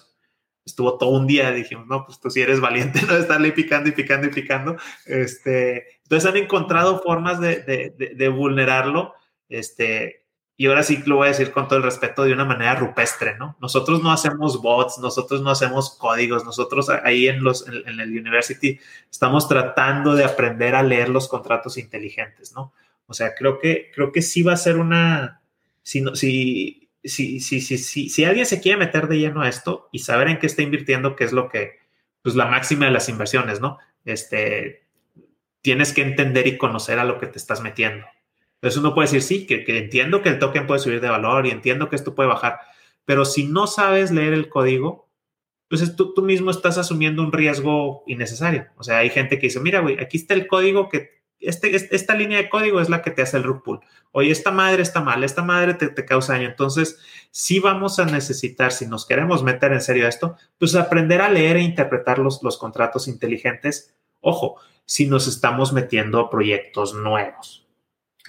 Estuvo todo un día, dijimos, no, pues tú sí eres valiente, ¿no? De estarle picando y picando y picando. Este, entonces han encontrado formas de, de, de vulnerarlo, este, y ahora sí lo voy a decir con todo el respeto de una manera rupestre, ¿no? Nosotros no hacemos bots, nosotros no hacemos códigos, nosotros ahí en, los, en, el university estamos tratando de aprender a leer los contratos inteligentes, ¿no? O sea, creo que, creo que sí va a ser una, si, si, si, si, si, si alguien se quiere meter de lleno a esto y saber en qué está invirtiendo, que es lo que, pues la máxima de las inversiones, ¿no? Este, tienes que entender y conocer a lo que te estás metiendo. Entonces uno puede decir, sí, que, entiendo que el token puede subir de valor y entiendo que esto puede bajar, pero si no sabes leer el código, pues tú, tú mismo estás asumiendo un riesgo innecesario. O sea, hay gente que dice, mira, güey, aquí está el código que, este, esta línea de código es la que te hace el rug pull. Oye, esta madre está mal, esta madre te, causa daño. Entonces, sí vamos a necesitar, si nos queremos meter en serio esto, pues aprender a leer e interpretar los, los contratos inteligentes. Ojo, si nos estamos metiendo a proyectos nuevos.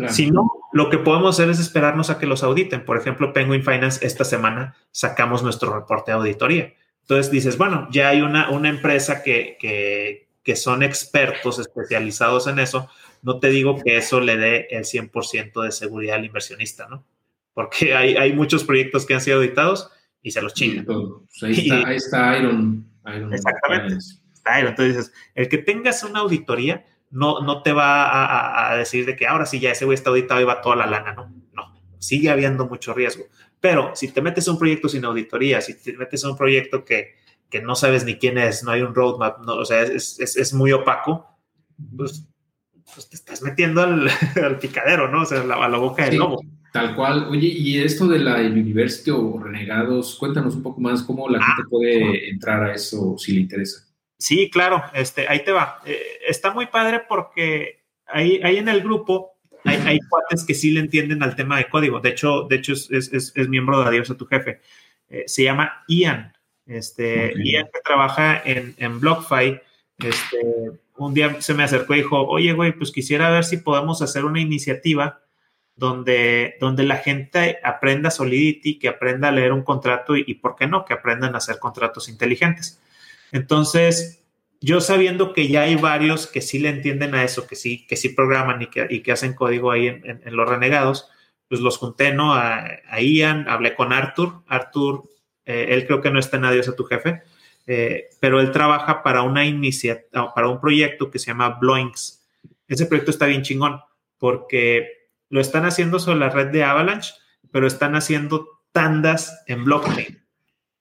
Si no, lo que podemos hacer es esperarnos a que los auditen. Por ejemplo, Penguin Finance, esta semana sacamos nuestro reporte de auditoría. Entonces dices, bueno, ya hay una, una empresa que, que, que son expertos especializados en eso. No te digo que eso le dé el 100% de seguridad al inversionista, ¿no? Porque hay, hay muchos proyectos que han sido auditados y se los chingan. Pues ahí, está, ahí está Iron. Iron exactamente. Iron. Entonces dices, el que tengas una auditoría no, no te va a, decir de que ahora sí ya ese güey está auditado y va toda la lana, no, no, sigue habiendo mucho riesgo. Pero si te metes a un proyecto sin auditoría, si te metes a un proyecto que, que no sabes ni quién es, no hay un roadmap, no, o sea, es, es, es muy opaco, pues, pues, te estás metiendo al, al, picadero, ¿no? O sea, a la boca del lobo. Tal cual. Oye, y esto de la University o Renegados, cuéntanos un poco más cómo la gente ah, puede entrar a eso si le interesa. Sí, claro, este, ahí te va. Eh, está muy padre porque ahí, ahí en el grupo hay, hay, cuates que sí le entienden al tema de código. De hecho, de hecho es, es, es miembro de Adiós a tu jefe. Eh, se llama Ian. Este, Ian que trabaja en, en BlockFi. Este, un día se me acercó y dijo, oye, güey, pues quisiera ver si podemos hacer una iniciativa donde, donde la gente aprenda Solidity, que aprenda a leer un contrato y, y, ¿por qué no? Que aprendan a hacer contratos inteligentes. Entonces, yo sabiendo que ya hay varios que sí le entienden a eso, que sí, que sí programan y que, y que hacen código ahí en, los renegados, pues los junté, ¿no? A, a Ian, hablé con Arthur. Arthur, eh, él creo que no está en Adiós a tu jefe, eh, pero él trabaja para una iniciativa, para un proyecto que se llama Bloinks. Ese proyecto está bien chingón porque lo están haciendo sobre la red de Avalanche, pero están haciendo tandas en blockchain.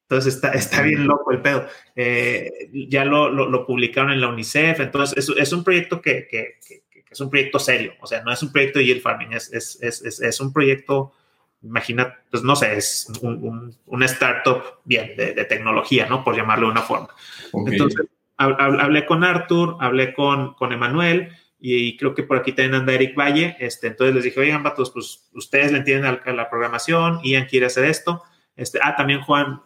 Entonces está, está bien loco el pedo. Eh, ya lo, lo, lo, publicaron en la UNICEF, entonces es, es un proyecto que, que, que, que, es un proyecto serio, o sea, no es un proyecto de yield farming, es, es, es, es un proyecto, imagina, pues no sé, es un, un, una startup bien de, de, tecnología, ¿no? Por llamarlo de una forma. Okay. Entonces, hablé con Arthur, hablé con, con Emanuel y creo que por aquí también anda Eric Valle, este, entonces les dije, oigan, vatos, pues ustedes le entienden a, a la programación, Ian quiere hacer esto, este, ah, también Juan,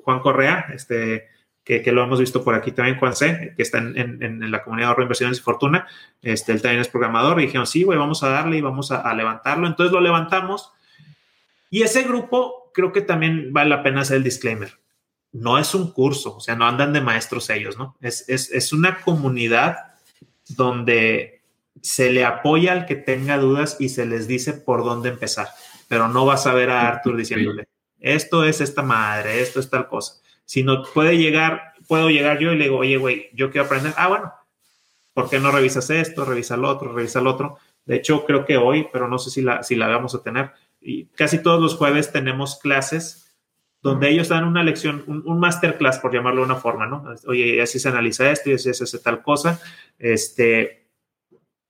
Juan Correa, este, que, lo hemos visto por aquí también, Juan C., que está en, la comunidad de ahorro, inversiones y fortuna. Este, él también es programador y dijeron, sí, güey, vamos a darle y vamos a, a, levantarlo. Entonces lo levantamos. Y ese grupo, creo que también vale la pena hacer el disclaimer. No es un curso, o sea, no andan de maestros ellos, ¿no? Es, es, es una comunidad donde se le apoya al que tenga dudas y se les dice por dónde empezar. Pero no vas a ver a Arthur diciéndole, esto es esta madre, esto es tal cosa. Si no puede llegar, puedo llegar yo y le digo, oye, güey, yo quiero aprender. Ah, bueno, ¿por qué no revisas esto? Revisa lo otro, revisa lo otro. De hecho, creo que hoy, pero no sé si la, si la vamos a tener. Y casi todos los jueves tenemos clases donde ellos dan una lección, un, un masterclass, por llamarlo de una forma, ¿no? Oye, así se analiza esto y así se hace tal cosa. Este,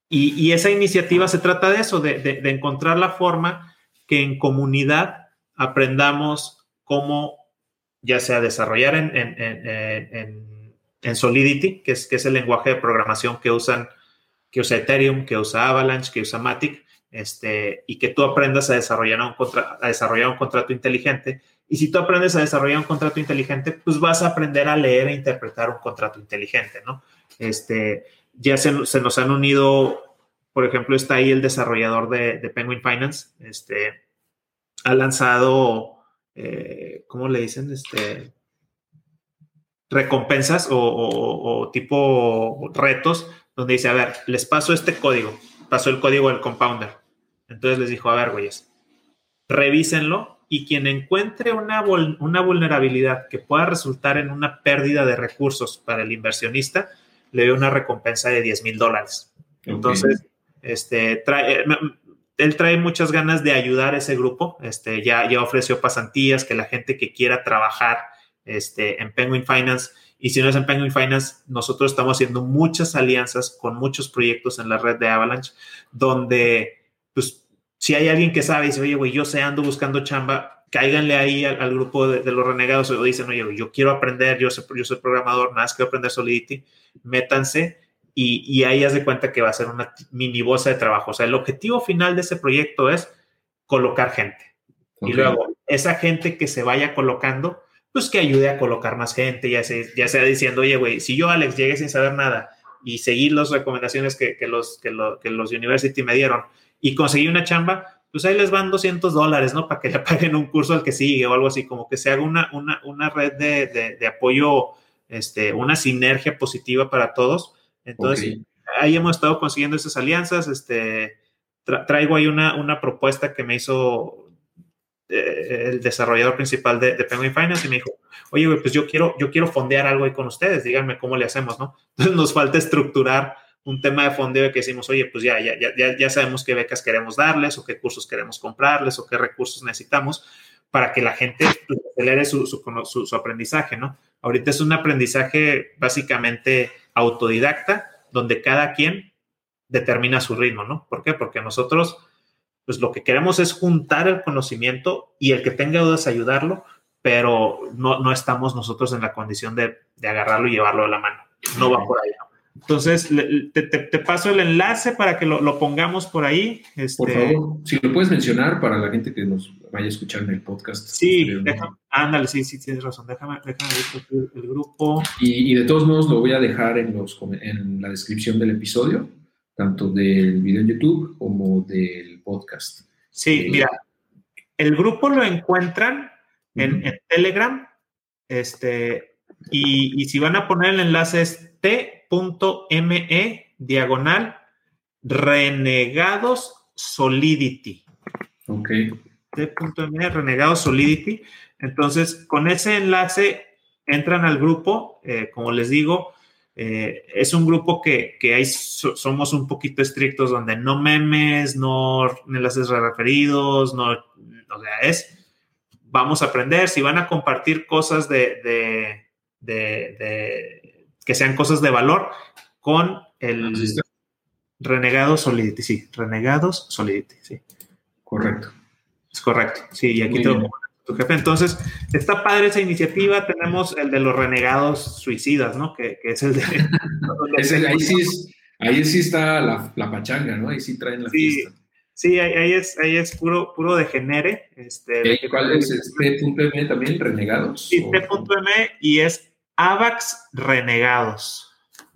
y, y, esa iniciativa se trata de eso, de, de, de encontrar la forma que en comunidad aprendamos cómo ya sea desarrollar en, en, en, en, Solidity, que es, que es el lenguaje de programación que usan, que usa Ethereum, que usa Avalanche, que usa Matic, este, y que tú aprendas a desarrollar un, contra, a desarrollar un contrato inteligente Y si tú aprendes a desarrollar un contrato inteligente, pues vas a aprender a leer e interpretar un contrato inteligente, ¿no? Este, ya se, nos han unido, por ejemplo, está ahí el desarrollador de, Penguin Finance, este, ha lanzado, eh, ¿cómo le dicen? Este, recompensas o, tipo retos donde dice, a ver, les paso este código, pasó el código del compounder. Entonces les dijo, a ver, güeyes, revísenlo y quien encuentre una, una vulnerabilidad que pueda resultar en una pérdida de recursos para el inversionista, le dio una recompensa de 10 mil dólares. Entonces, este, trae, eh, él trae muchas ganas de ayudar a ese grupo. Este, ya, ya ofreció pasantías, que la gente que quiera trabajar este, en Penguin Finance, y si no es en Penguin Finance, nosotros estamos haciendo muchas alianzas con muchos proyectos en la red de Avalanche, donde, pues, si hay alguien que sabe y dice, oye, güey, yo sé, ando buscando chamba, cáiganle ahí al, grupo de, los renegados o dicen, oye, yo quiero aprender, yo soy, yo soy programador, nada más quiero aprender Solidity, métanse y, y ahí haz de cuenta que va a ser una mini bolsa de trabajo. O sea, el objetivo final de ese proyecto es colocar gente. Y luego, esa gente que se vaya colocando, pues que ayude a colocar más gente, ya sea, ya sea diciendo, oye, güey, si yo, Alex, llegué sin saber nada y seguir las recomendaciones que, los, que, que los university me dieron y conseguí una chamba, pues ahí les van 200 dólares, ¿no? Para que le paguen un curso al que sigue o algo así, como que se haga una, una, una red de, de apoyo este, una sinergia positiva para todos. Entonces, ahí hemos estado consiguiendo esas alianzas. Este, traigo ahí una, una propuesta que me hizo eh, el desarrollador principal de, Penguin Finance y me dijo, oye, pues yo quiero, yo quiero fondear algo ahí con ustedes, díganme cómo le hacemos, ¿no? Entonces nos falta estructurar un tema de fondeo que decimos, oye, pues ya, ya, ya, ya sabemos qué becas queremos darles o qué cursos queremos comprarles o qué recursos necesitamos para que la gente pues, acelere su, su, su aprendizaje, ¿no? Ahorita es un aprendizaje básicamente autodidacta, donde cada quien determina su ritmo, ¿no? ¿Por qué? Porque nosotros, pues lo que queremos es juntar el conocimiento y el que tenga dudas ayudarlo, pero no, no estamos nosotros en la condición de, de agarrarlo y llevarlo de la mano. No va por ahí, ¿no? Entonces, te, paso el enlace para que lo, pongamos por ahí. Este, por favor, si lo puedes mencionar para la gente que nos vaya a escuchar en el podcast. Sí, ándale, sí, sí, tienes razón. Déjame, déjame ver el grupo. Y, de todos modos lo voy a dejar en, los, en la descripción del episodio, tanto del video en YouTube como del podcast. Sí, eh, mira, el grupo lo encuentran en, Telegram, este, y, y si van a poner el enlace es t.me diagonal renegados solidity. Ok. T.me renegados solidity. Entonces, con ese enlace entran al grupo, eh, como les digo, eh, es un grupo que, que hay, somos un poquito estrictos, donde no memes, no enlaces referidos, no, o sea, es, vamos a aprender, si van a compartir cosas de, de que sean cosas de valor con el Renegados Solidity, sí, Renegados Solidity, sí. Correcto. Es correcto, sí, y aquí tengo tu jefe. Entonces, está padre esa iniciativa. Tenemos el de los renegados suicidas, ¿no? Que, es el de. ahí, sí ahí sí está la, la, pachanga, ¿no? Ahí sí traen la sí, fiesta. Sí, ahí, es, ahí es puro, puro degenere. Este, ¿Cuál es? ¿T.m también, renegados? Sí, T.m y es AVAX renegados.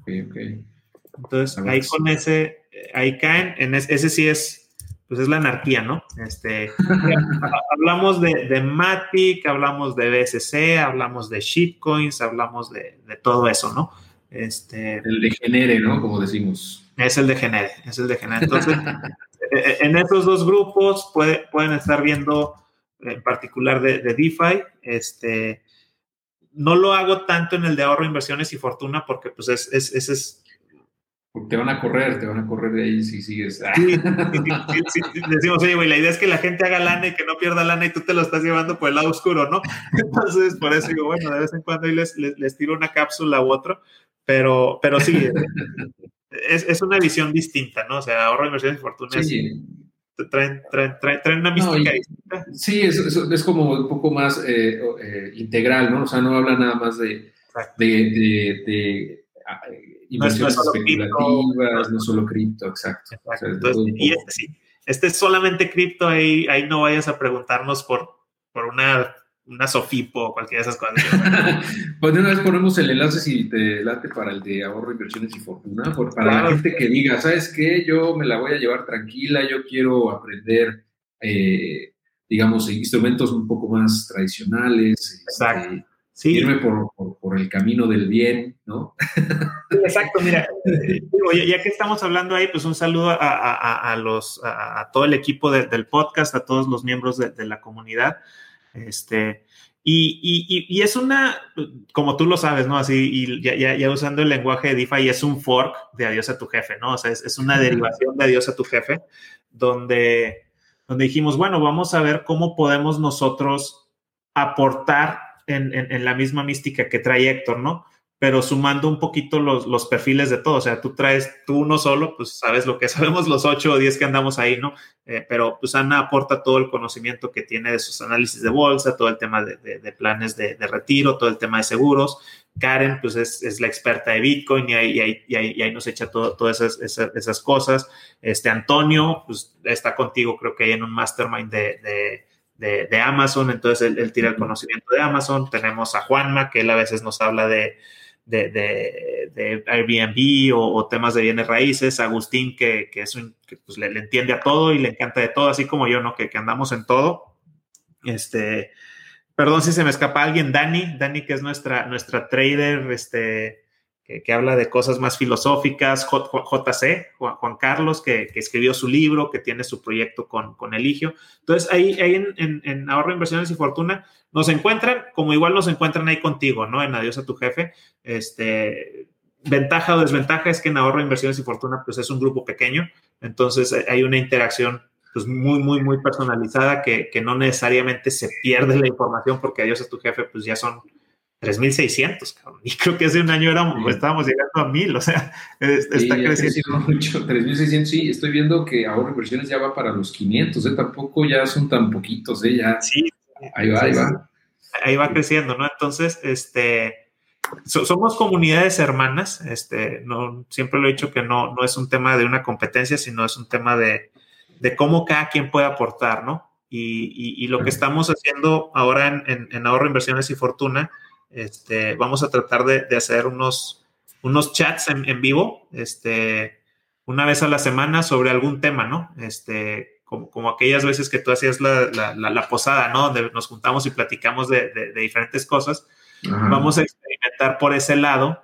Entonces, ahí con ese, ahí caen, en ese, sí es, pues es la anarquía, ¿no? Este, hablamos de, de, Matic, hablamos de BSC, hablamos de shitcoins, hablamos de, todo eso, ¿no? Este, el degenere, ¿no? Como decimos. Es el degenere, es el degenere. Entonces, e, e, en estos dos grupos pueden estar viendo en particular de, de DeFi, este, no lo hago tanto en el de ahorro, inversiones y fortuna porque pues es, es, es, Porque te van a correr, te van a correr de ahí si sigues. Sí, decimos, oye, güey, la idea es que la gente haga lana y que no pierda lana y tú te lo estás llevando por el lado oscuro, ¿no? Entonces, por eso digo, bueno, de vez en cuando ahí les, les, tiro una cápsula u otro, pero, pero sí, es, es, una visión distinta, ¿no? O sea, ahorro, inversiones y fortuna sí traen, traen, una mística Sí, es, es, como un poco más eh, eh, integral, ¿no? O sea, no habla nada más de, de, de, ah, inversiones especulativas, no solo cripto, exacto. y este sí, este es solamente cripto, ahí, ahí no vayas a preguntarnos por, por una una Sofipo, cualquiera de esas cosas. pues de una vez ponemos el enlace si te late para el de ahorro, inversiones y fortuna, para la gente que diga, ¿sabes qué? Yo me la voy a llevar tranquila, yo quiero aprender, eh, digamos, instrumentos un poco más tradicionales. Este, Exacto. sí. Irme por, el camino del bien, ¿no? Exacto, mira, ya que estamos hablando ahí, pues un saludo a, los, a, todo el equipo del podcast, a todos los miembros de, de la comunidad. Este, y, es una, como tú lo sabes, ¿no? Así, y ya, usando el lenguaje de DeFi, es un fork de adiós a tu jefe, ¿no? O sea, es, una derivación de adiós a tu jefe, donde, donde dijimos, bueno, vamos a ver cómo podemos nosotros aportar en, en la misma mística que trae Héctor, ¿no? Pero sumando un poquito los, los, perfiles de todo. O sea, tú traes tú uno solo, pues sabes lo que sabemos los ocho o diez que andamos ahí, ¿no? Eh, pero pues Ana aporta todo el conocimiento que tiene de sus análisis de bolsa, todo el tema de, de, planes de, de, retiro, todo el tema de seguros. Karen, pues es, es la experta de Bitcoin y ahí, y ahí, y ahí, nos echa todo, todas esas, esas, esas, cosas. Este Antonio, pues está contigo, creo que hay en un mastermind de, de, Amazon, entonces él, él, tira el conocimiento de Amazon. Tenemos a Juanma, que él a veces nos habla de, de, de, Airbnb o, temas de bienes raíces, Agustín que, que es un, que pues le, entiende a todo y le encanta de todo, así como yo, ¿no? Que, que, andamos en todo. Este, perdón si se me escapa alguien, Dani, Dani que es nuestra, nuestra trader, este, que, habla de cosas más filosóficas, JC, Juan, Carlos, que, escribió su libro, que tiene su proyecto con, con Eligio. Entonces, ahí, ahí en, en, Ahorro, Inversiones y Fortuna nos encuentran, como igual nos encuentran ahí contigo, ¿no? En Adiós a tu jefe. Este, ventaja o desventaja es que en Ahorro, Inversiones y Fortuna, pues es un grupo pequeño, entonces hay una interacción pues muy, muy, muy personalizada que, que no necesariamente se pierde la información porque Adiós a tu jefe, pues ya son 3.600, cabrón. Y creo que hace un año éramos, estábamos llegando a 1.000, o sea, está creciendo. mucho, 3.600, sí, estoy viendo que ahora inversiones ya va para los 500, ¿eh? Tampoco ya son tan poquitos, ¿eh? Ya. Sí. Ahí va, ahí va. Ahí va creciendo, ¿no? Entonces, este, somos comunidades hermanas, este, no, siempre lo he dicho que no, no es un tema de una competencia, sino es un tema de, de cómo cada quien puede aportar, ¿no? Y, y, lo que estamos haciendo ahora en, en, en ahorro, inversiones y fortuna, este, vamos a tratar de, hacer unos, unos chats en, vivo, este, una vez a la semana sobre algún tema, ¿no? Este, como, como aquellas veces que tú hacías la, la, posada, ¿no? Donde nos juntamos y platicamos de, diferentes cosas. Vamos a experimentar por ese lado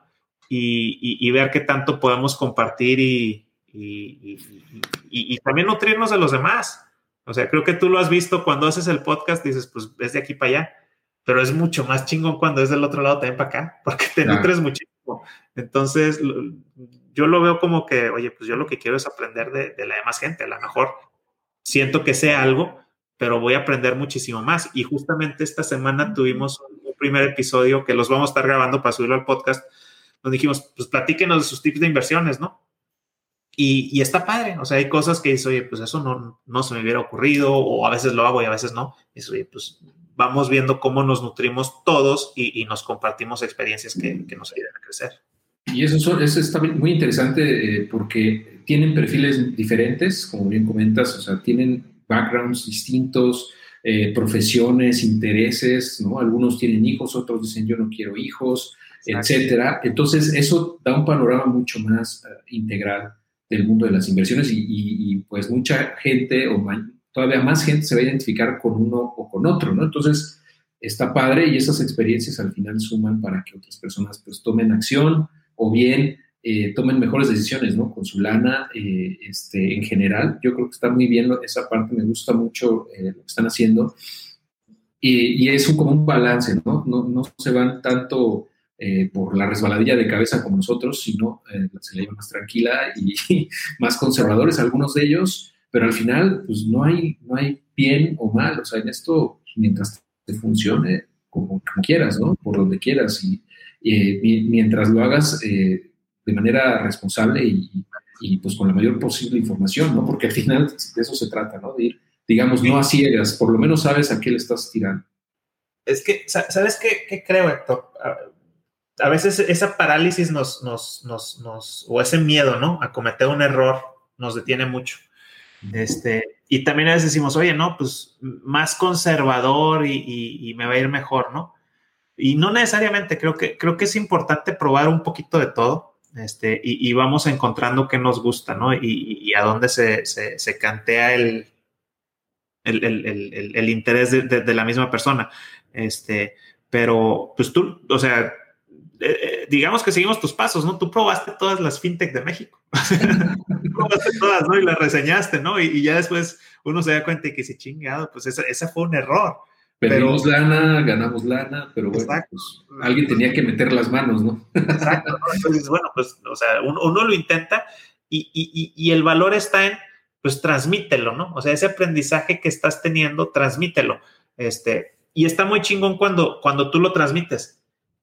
y, ver qué tanto podemos compartir y, y, también nutrirnos de los demás. O sea, creo que tú lo has visto cuando haces el podcast, dices, pues es de aquí para allá pero es mucho más chingón cuando es del otro lado también para acá, porque te nutres muchísimo. Entonces, yo lo veo como que, oye, pues yo lo que quiero es aprender de, la demás gente. A lo mejor siento que sé algo, pero voy a aprender muchísimo más. Y justamente esta semana tuvimos un primer episodio que los vamos a estar grabando para subirlo al podcast, donde dijimos, pues platíquenos de sus tips de inversiones, ¿no? Y, y, está padre, o sea, hay cosas que dices, oye, pues eso no, no se me hubiera ocurrido, o a veces lo hago y a veces no. Y dices, oye, pues vamos viendo cómo nos nutrimos todos y, nos compartimos experiencias que, nos ayudan a crecer. Y eso, eso está muy interesante eh, porque tienen perfiles diferentes, como bien comentas, o sea, tienen backgrounds distintos, eh, profesiones, intereses, ¿no? Algunos tienen hijos, otros dicen yo no quiero hijos, etcétera. Entonces, eso da un panorama mucho más eh, integral del mundo de las inversiones y, y, pues mucha gente o todavía más gente se va a identificar con uno o con otro, ¿no? Entonces, está padre y esas experiencias al final suman para que otras personas pues tomen acción o bien eh, tomen mejores decisiones, ¿no? Con su lana eh, este, en general. Yo creo que está muy bien esa parte, me gusta mucho eh, lo que están haciendo. Y, es un, como un balance, ¿no? No, no se van tanto por la resbaladilla de cabeza como nosotros, sino se le llevan más tranquila y más conservadores algunos de ellos pero al final, pues no hay, no hay bien o mal, o sea, en esto, mientras te funcione, como, quieras, ¿no? Por donde quieras, y, mientras lo hagas eh, de manera responsable y, pues con la mayor posible información, ¿no? Porque al final de eso se trata, ¿no? De ir, digamos, no a ciegas, por lo menos sabes a qué le estás tirando. Es que, ¿sabes qué, creo, Héctor? A veces esa parálisis nos, nos, nos, nos, o ese miedo, ¿no? A cometer un error nos detiene mucho. Este, y también a veces decimos, oye, no, pues más conservador y, me va a ir mejor, ¿no? Y no necesariamente, creo que, creo que es importante probar un poquito de todo este, y, vamos encontrando qué nos gusta, ¿no? Y, a dónde se, se, cantea el, el, el, el interés de, de, la misma persona. Este, pero, pues tú, o sea, eh, eh, digamos que seguimos tus pasos, ¿no? Tú probaste todas las fintech de México. probaste todas, ¿no? Y las reseñaste, ¿no? Y, ya después uno se da cuenta y que se chingado, pues ese, fue un error. Perdimos lana, ganamos lana, pero bueno, pues, alguien tenía que meter las manos, ¿no? Exacto. Entonces, bueno, pues, o sea, uno, lo intenta y, y, y, el valor está en, pues, transmítelo, ¿no? O sea, ese aprendizaje que estás teniendo, transmítelo. Este, y está muy chingón cuando, cuando tú lo transmites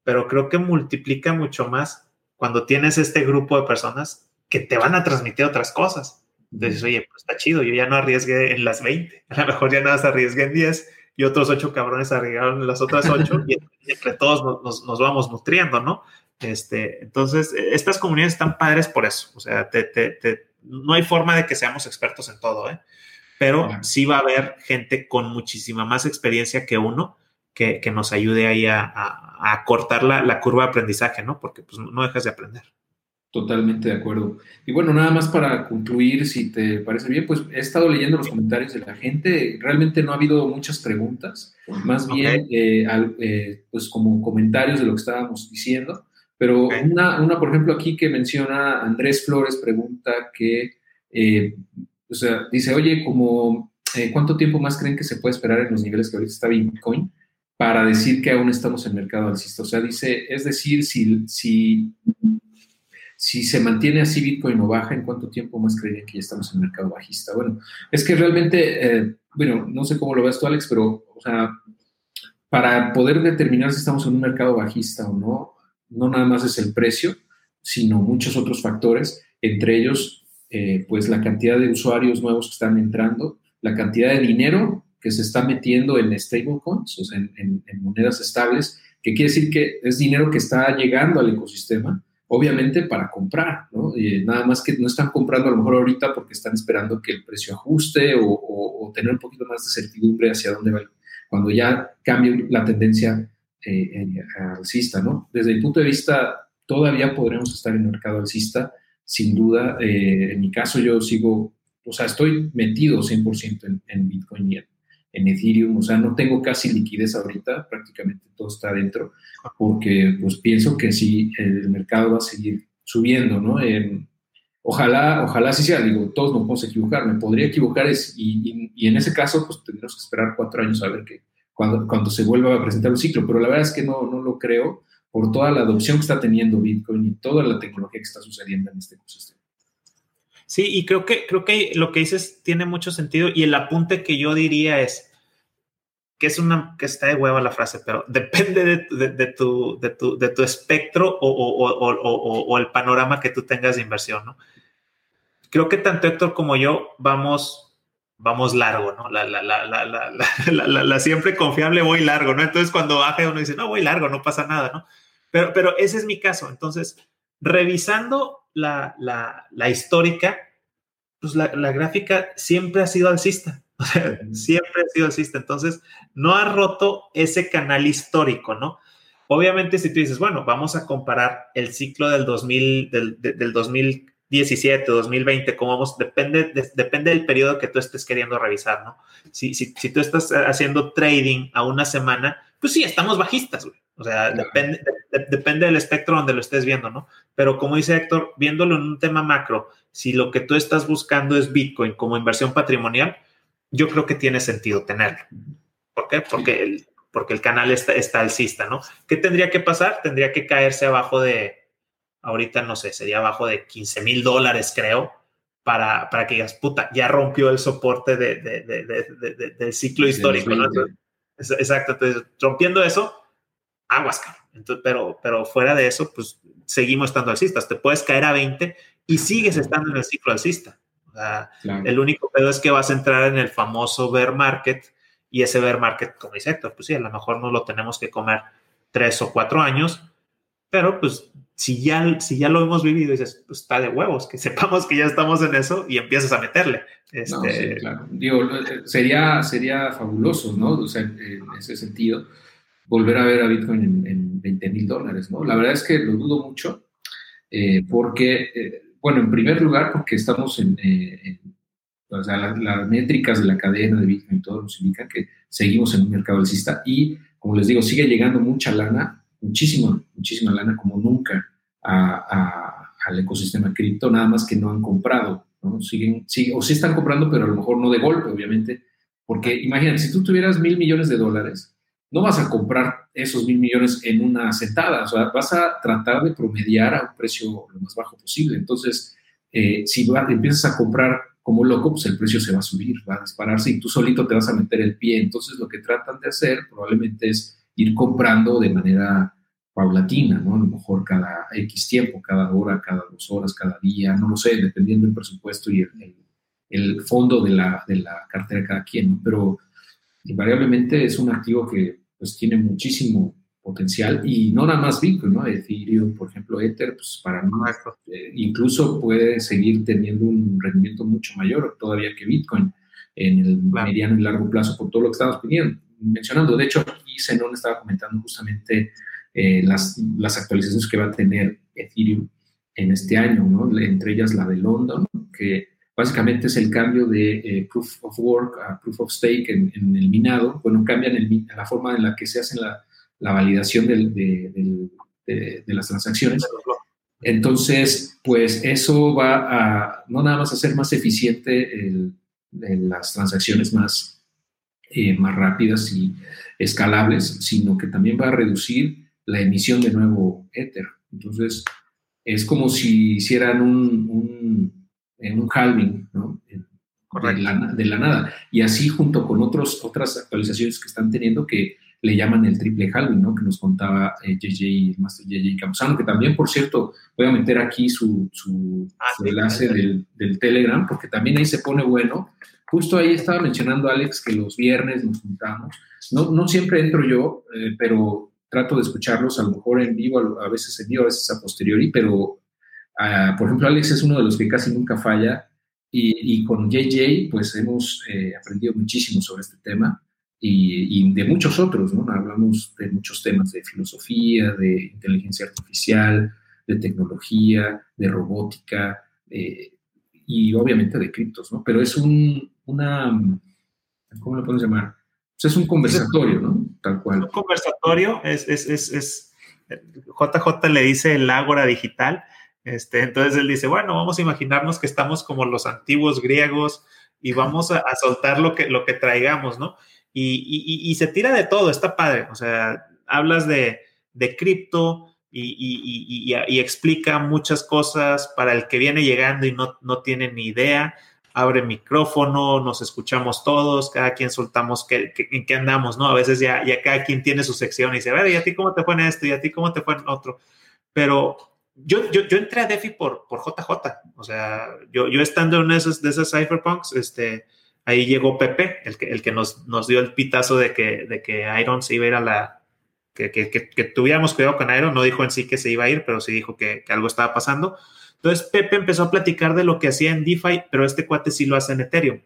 pero creo que multiplica mucho más cuando tienes este grupo de personas que te van a transmitir otras cosas. Entonces, oye, pues está chido, yo ya no arriesgué en las 20, a lo mejor ya nada más arriesgué en 10 y otros ocho cabrones arriesgaron en las otras 8 y entre todos nos, nos, vamos nutriendo, ¿no? Este, entonces, estas comunidades están padres por eso, o sea, te, te, te, no hay forma de que seamos expertos en todo, ¿eh? Pero sí va a haber gente con muchísima más experiencia que uno que, nos ayude ahí a, cortar la, curva de aprendizaje, ¿no? Porque pues, no dejas de aprender. Totalmente de acuerdo. Y bueno, nada más para concluir, si te parece bien, pues he estado leyendo los comentarios de la gente. Realmente no ha habido muchas preguntas, más bien eh, eh, pues como comentarios de lo que estábamos diciendo. Pero una, una, por ejemplo, aquí que menciona Andrés Flores, pregunta que, eh, o sea, dice, oye, como, ¿cuánto tiempo más creen que se puede esperar en los niveles que ahorita está Bitcoin? Para decir que aún estamos en mercado alcista. O sea, dice, es decir, si, si, si se mantiene así Bitcoin o baja, ¿en cuánto tiempo más creerían que ya estamos en mercado bajista? Bueno, es que realmente, eh, bueno, no sé cómo lo ves tú, Alex, pero, o sea, para poder determinar si estamos en un mercado bajista o no, no nada más es el precio, sino muchos otros factores, entre ellos, eh, pues la cantidad de usuarios nuevos que están entrando, la cantidad de dinero que se está metiendo en stablecoins, o sea, en, monedas estables, que quiere decir que es dinero que está llegando al ecosistema, obviamente para comprar, ¿no? nada más que no están comprando a lo mejor ahorita porque están esperando que el precio ajuste o, tener un poquito más de certidumbre hacia dónde va, cuando ya cambie la tendencia eh, alcista, ¿no? Desde el punto de vista, todavía podremos estar en el mercado alcista, sin duda. Eh, en mi caso, yo sigo, o sea, estoy metido 100% en, en Bitcoin y en, en Ethereum, o sea, no tengo casi liquidez ahorita, prácticamente todo está dentro, porque pues pienso que sí, el mercado va a seguir subiendo, ¿no? ojalá, ojalá sí sea, digo, todos no podemos equivocar, me podría equivocar es, y, en ese caso pues tendremos que esperar cuatro años a ver que cuando, cuando se vuelva a presentar un ciclo, pero la verdad es que no, no lo creo por toda la adopción que está teniendo Bitcoin y toda la tecnología que está sucediendo en este ecosistema. Sí, y creo que, creo que lo que dices tiene mucho sentido y el apunte que yo diría es que es una, que está de hueva la frase, pero depende de, tu, de, tu, de tu espectro o, el panorama que tú tengas de inversión, ¿no? Creo que tanto Héctor como yo vamos, vamos largo, ¿no? La, la, la, la, siempre confiable voy largo, ¿no? Entonces cuando baja uno dice, no, voy largo, no pasa nada, ¿no? Pero, pero ese es mi caso. Entonces, revisando la, la, histórica, pues la, gráfica siempre ha sido alcista. siempre ha sido alcista. Entonces, no ha roto ese canal histórico, ¿no? Obviamente, si tú dices, bueno, vamos a comparar el ciclo del 2000, del, del 2017, 2020, cómo vamos, depende, depende del periodo que tú estés queriendo revisar, ¿no? Si, si, si tú estás haciendo trading a una semana, pues sí, estamos bajistas, güey. O sea, depende, depende del espectro donde lo estés viendo, ¿no? Pero como dice Héctor, viéndolo en un tema macro, si lo que tú estás buscando es Bitcoin como inversión patrimonial, yo creo que tiene sentido tenerlo. ¿Por qué? Porque el, porque el canal está, está alcista, ¿no? ¿Qué tendría que pasar? Tendría que caerse abajo de, ahorita no sé, sería abajo de 15 mil dólares, creo, para, para que digas, puta, ya rompió el soporte de, del ciclo histórico, ¿no? Exacto, entonces rompiendo eso, aguas, Entonces, pero, pero fuera de eso, pues seguimos estando alcistas. Te puedes caer a 20 y sigues estando en el ciclo alcista. El único pedo es que vas a entrar en el famoso bear market y ese bear market, como dice Héctor, pues sí, a lo mejor no lo tenemos que comer tres o cuatro años, Pero pues si ya, si ya lo hemos vivido, dices, pues está de huevos, que sepamos que ya estamos en eso y empiezas a meterle. Este... claro. Digo, sería, sería fabuloso, ¿no? O sea, en ese sentido, volver a ver a Bitcoin en, en 20 mil dólares, ¿no? La verdad es que lo dudo mucho, eh, porque, eh, bueno, en primer lugar, porque estamos en, eh, o sea, las, métricas de la cadena de Bitcoin y todo nos indican que seguimos en un mercado alcista y, como les digo, sigue llegando mucha lana, muchísima, muchísima lana como nunca al ecosistema cripto, nada más que no han comprado, ¿no? Siguen, o sí están comprando, pero a lo mejor no de golpe, obviamente, porque imagínate, si tú tuvieras mil millones de dólares, no vas a comprar esos mil millones en una sentada, o sea, vas a tratar de promediar a un precio lo más bajo posible. Entonces, eh, si empiezas a comprar como loco, pues el precio se va a subir, va a dispararse y tú solito te vas a meter el pie. Entonces, lo que tratan de hacer probablemente es ir comprando de manera paulatina, ¿no? A lo mejor cada X tiempo, cada hora, cada dos horas, cada día, no lo sé, dependiendo del presupuesto y el, el, fondo de la, de la, cartera de cada quien, ¿no? Pero invariablemente es un activo que pues tiene muchísimo potencial y no nada más Bitcoin, ¿no? Ethereum, por ejemplo, Ether, pues para mí eh, incluso puede seguir teniendo un rendimiento mucho mayor todavía que Bitcoin en el mediano y largo plazo por todo lo que estamos pidiendo, mencionando. De hecho, aquí Zenon estaba comentando justamente eh, las, las actualizaciones que va a tener Ethereum en este año, ¿no? Entre ellas la de London, que básicamente es el cambio de eh, Proof of Work a Proof of Stake en, el minado. Bueno, cambian el, la forma en la que se hace la, la validación del, de, de, las transacciones. Entonces, pues eso va a no nada más hacer más eficiente las transacciones más, eh, más rápidas y escalables, sino que también va a reducir la emisión de nuevo Ether. Entonces, es como si hicieran un, un, un halving, ¿no? De la, de la, nada. Y así junto con otros, otras actualizaciones que están teniendo que le llaman el triple halving, ¿no? Que nos contaba JJ, eh, el Master JJ Campuzano, que también, por cierto, voy a meter aquí su, su, ah, enlace Del, del, Telegram, porque también ahí se pone bueno. Justo ahí estaba mencionando Alex que los viernes nos juntamos. No, no siempre entro yo, eh, pero trato de escucharlos, a lo mejor en vivo, a veces en vivo, a veces a posteriori, pero, ah, por ejemplo, Alex es uno de los que casi nunca falla. Y, y con JJ, pues hemos eh, aprendido muchísimo sobre este tema y, de muchos otros, ¿no? Hablamos de muchos temas de filosofía, de inteligencia artificial, de tecnología, de robótica eh, y obviamente de criptos, ¿no? Pero es un, una, ¿cómo lo podemos llamar? Pues es un conversatorio, ¿no? Tal cual. Un conversatorio, es, es, es, es JJ le dice el ágora digital, este, entonces él dice, bueno, vamos a imaginarnos que estamos como los antiguos griegos y vamos a, soltar lo que, lo que traigamos, ¿no? y, se tira de todo, está padre. O sea, hablas de, de cripto y, explica muchas cosas para el que viene llegando y no, no tiene ni idea. Abre micrófono, nos escuchamos todos, cada quien soltamos en qué andamos, ¿no? A veces ya, ya cada quien tiene su sección y dice, a ver, ¿y a ti cómo te fue en esto? ¿Y a ti cómo te fue en otro? Pero yo, yo, yo entré a DeFi por, por JJ, o sea, yo, yo estando en esas, de esas cypherpunks, este, ahí llegó Pepe, el que, el que nos, nos dio el pitazo de que, de que Iron se iba a ir a la... Que, que, que, tuviéramos cuidado con Iron, no dijo en sí que se iba a ir, pero sí dijo que, algo estaba pasando. Entonces Pepe empezó a platicar de lo que hacía en DeFi, pero este cuate sí lo hace en Ethereum,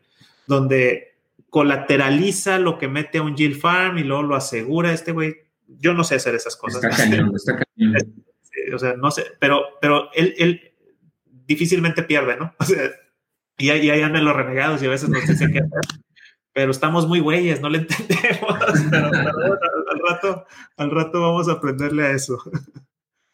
donde colateraliza lo que mete a un yield farm y luego lo asegura. Este güey, yo no sé hacer esas cosas. Está cañón, está cañón. O sea, no sé, pero, pero él, él difícilmente pierde, ¿no? O sea, y ahí, andan los renegados y a veces nos dicen qué hacer. Pero estamos muy güeyes, no le entendemos. Pero, al, rato, al rato vamos a aprenderle a eso.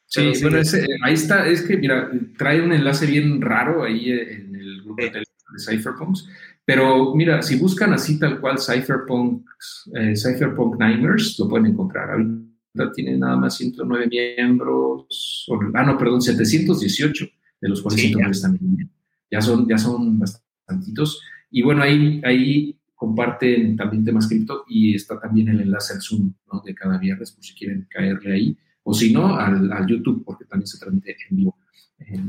Sí, bueno, ese, ahí está, es que, mira, trae un enlace bien raro ahí en el grupo de, Cypherpunks, pero mira, si buscan así tal cual Cypherpunk, eh, Cypherpunk Niners, lo pueden encontrar. Ahorita tiene nada más 109 miembros, ah, no, perdón, 718, de los cuales sí, 109 están en ya son, ya son bastantitos. Y bueno, ahí, ahí comparten también temas cripto y está también el enlace al Zoom ¿no? de cada viernes por si quieren caerle ahí. O si no, al, al YouTube, porque también se transmite en vivo.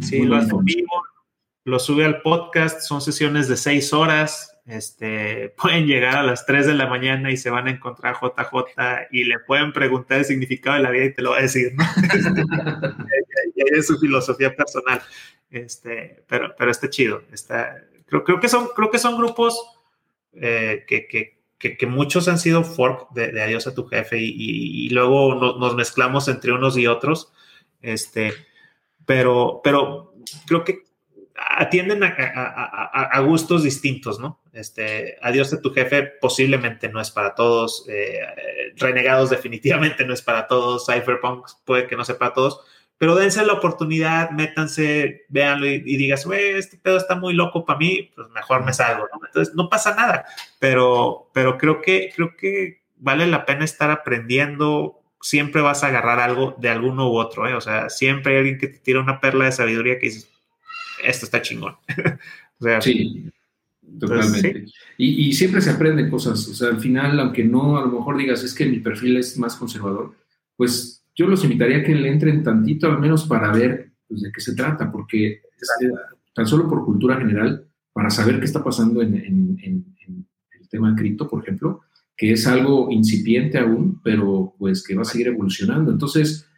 sí, lo hace en vivo. lo sube al podcast, son sesiones de seis horas, este, pueden llegar a las 3 de la mañana y se van a encontrar JJ y le pueden preguntar el significado de la vida y te lo va a decir, ¿no? y es su filosofía personal. Este, pero, pero está chido. Está, creo, creo, que son, creo que son grupos eh, que, que, que, muchos han sido fork de, Adiós a tu jefe y, luego nos, mezclamos entre unos y otros. Este, pero, pero creo que atienden a, a, a, gustos distintos, ¿no? Este, adiós de tu jefe posiblemente no es para todos, eh, Renegados definitivamente no es para todos, Cypherpunk puede que no sea para todos, pero dense la oportunidad, métanse, véanlo y, y digas, güey, este pedo está muy loco para mí, pues mejor me salgo, ¿no? Entonces no pasa nada, pero, pero creo que, creo que vale la pena estar aprendiendo, siempre vas a agarrar algo de alguno u otro, ¿eh? O sea, siempre hay alguien que te tira una perla de sabiduría que dices, esto está chingón. o sea, sí, totalmente. Entonces, ¿sí? Y, y, siempre se aprenden cosas. O sea, al final, aunque no a lo mejor digas es que mi perfil es más conservador, pues yo los invitaría a que le entren tantito al menos para ver pues, de qué se trata, porque este, tan solo por cultura general, para saber qué está pasando en, en, en, en el tema cripto, por ejemplo, que es algo incipiente aún, pero pues que va a seguir evolucionando. Entonces,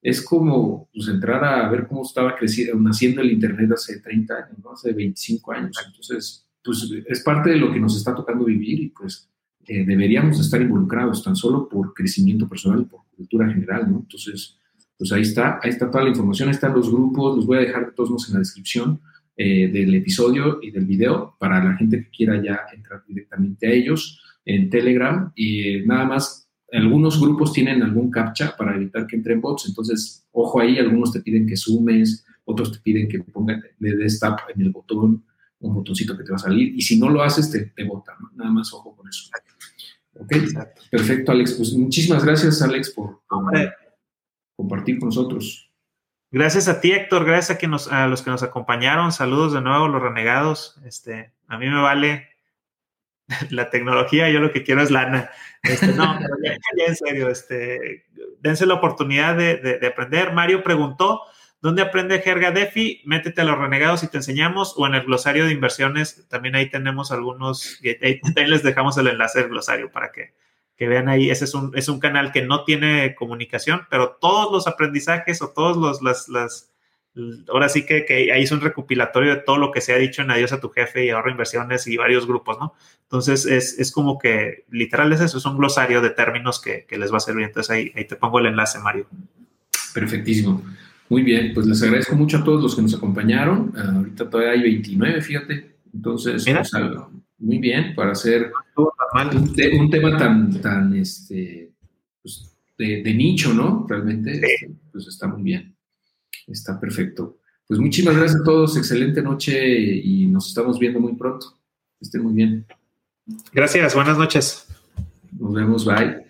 es como pues, entrar a ver cómo estaba creciendo, naciendo el Internet hace 30 años, ¿no? hace 25 años. Entonces, pues es parte de lo que nos está tocando vivir y pues eh, deberíamos estar involucrados tan solo por crecimiento personal, por cultura general, ¿no? Entonces, pues ahí está, ahí está toda la información, están los grupos, los voy a dejar todos en la descripción eh, del episodio y del video para la gente que quiera ya entrar directamente a ellos en Telegram y nada más algunos grupos tienen algún captcha para evitar que entren bots, entonces, ojo ahí, algunos te piden que sumes, otros te piden que ponga, le des tap en el botón, un botoncito que te va a salir, y si no lo haces, te, te bota, ¿no? Nada más ojo con eso. Ok, Exacto. perfecto, Alex. Pues muchísimas gracias, Alex, por, por compartir con nosotros. Gracias a ti, Héctor. Gracias a, que nos, a los que nos acompañaron. Saludos de nuevo, los renegados. Este, a mí me vale la tecnología, yo lo que quiero es lana. Este, no, pero ya, ya, en serio, este, dense la oportunidad de, de, de, aprender. Mario preguntó, ¿dónde aprende jerga DeFi? Métete a los renegados y te enseñamos, o en el glosario de inversiones, también ahí tenemos algunos, ahí, les dejamos el enlace del glosario para que, que vean ahí. Ese es un, es un canal que no tiene comunicación, pero todos los aprendizajes o todos los, las, las ahora sí que, que, ahí es un recopilatorio de todo lo que se ha dicho en Adiós a tu jefe y ahorro inversiones y varios grupos, ¿no? Entonces es, es como que literal es eso, es un glosario de términos que, que les va a servir. Entonces ahí, ahí, te pongo el enlace, Mario. Perfectísimo. Muy bien, pues les agradezco mucho a todos los que nos acompañaron. Uh, ahorita todavía hay 29, fíjate. Entonces, pues, algo, muy bien para hacer un, te, un, tema tan, tan este, pues, de, de, nicho, ¿no? Realmente, sí. este, pues está muy bien. Está perfecto. Pues muchísimas gracias a todos, excelente noche y nos estamos viendo muy pronto. Estén muy bien. Gracias, buenas noches. Nos vemos, bye.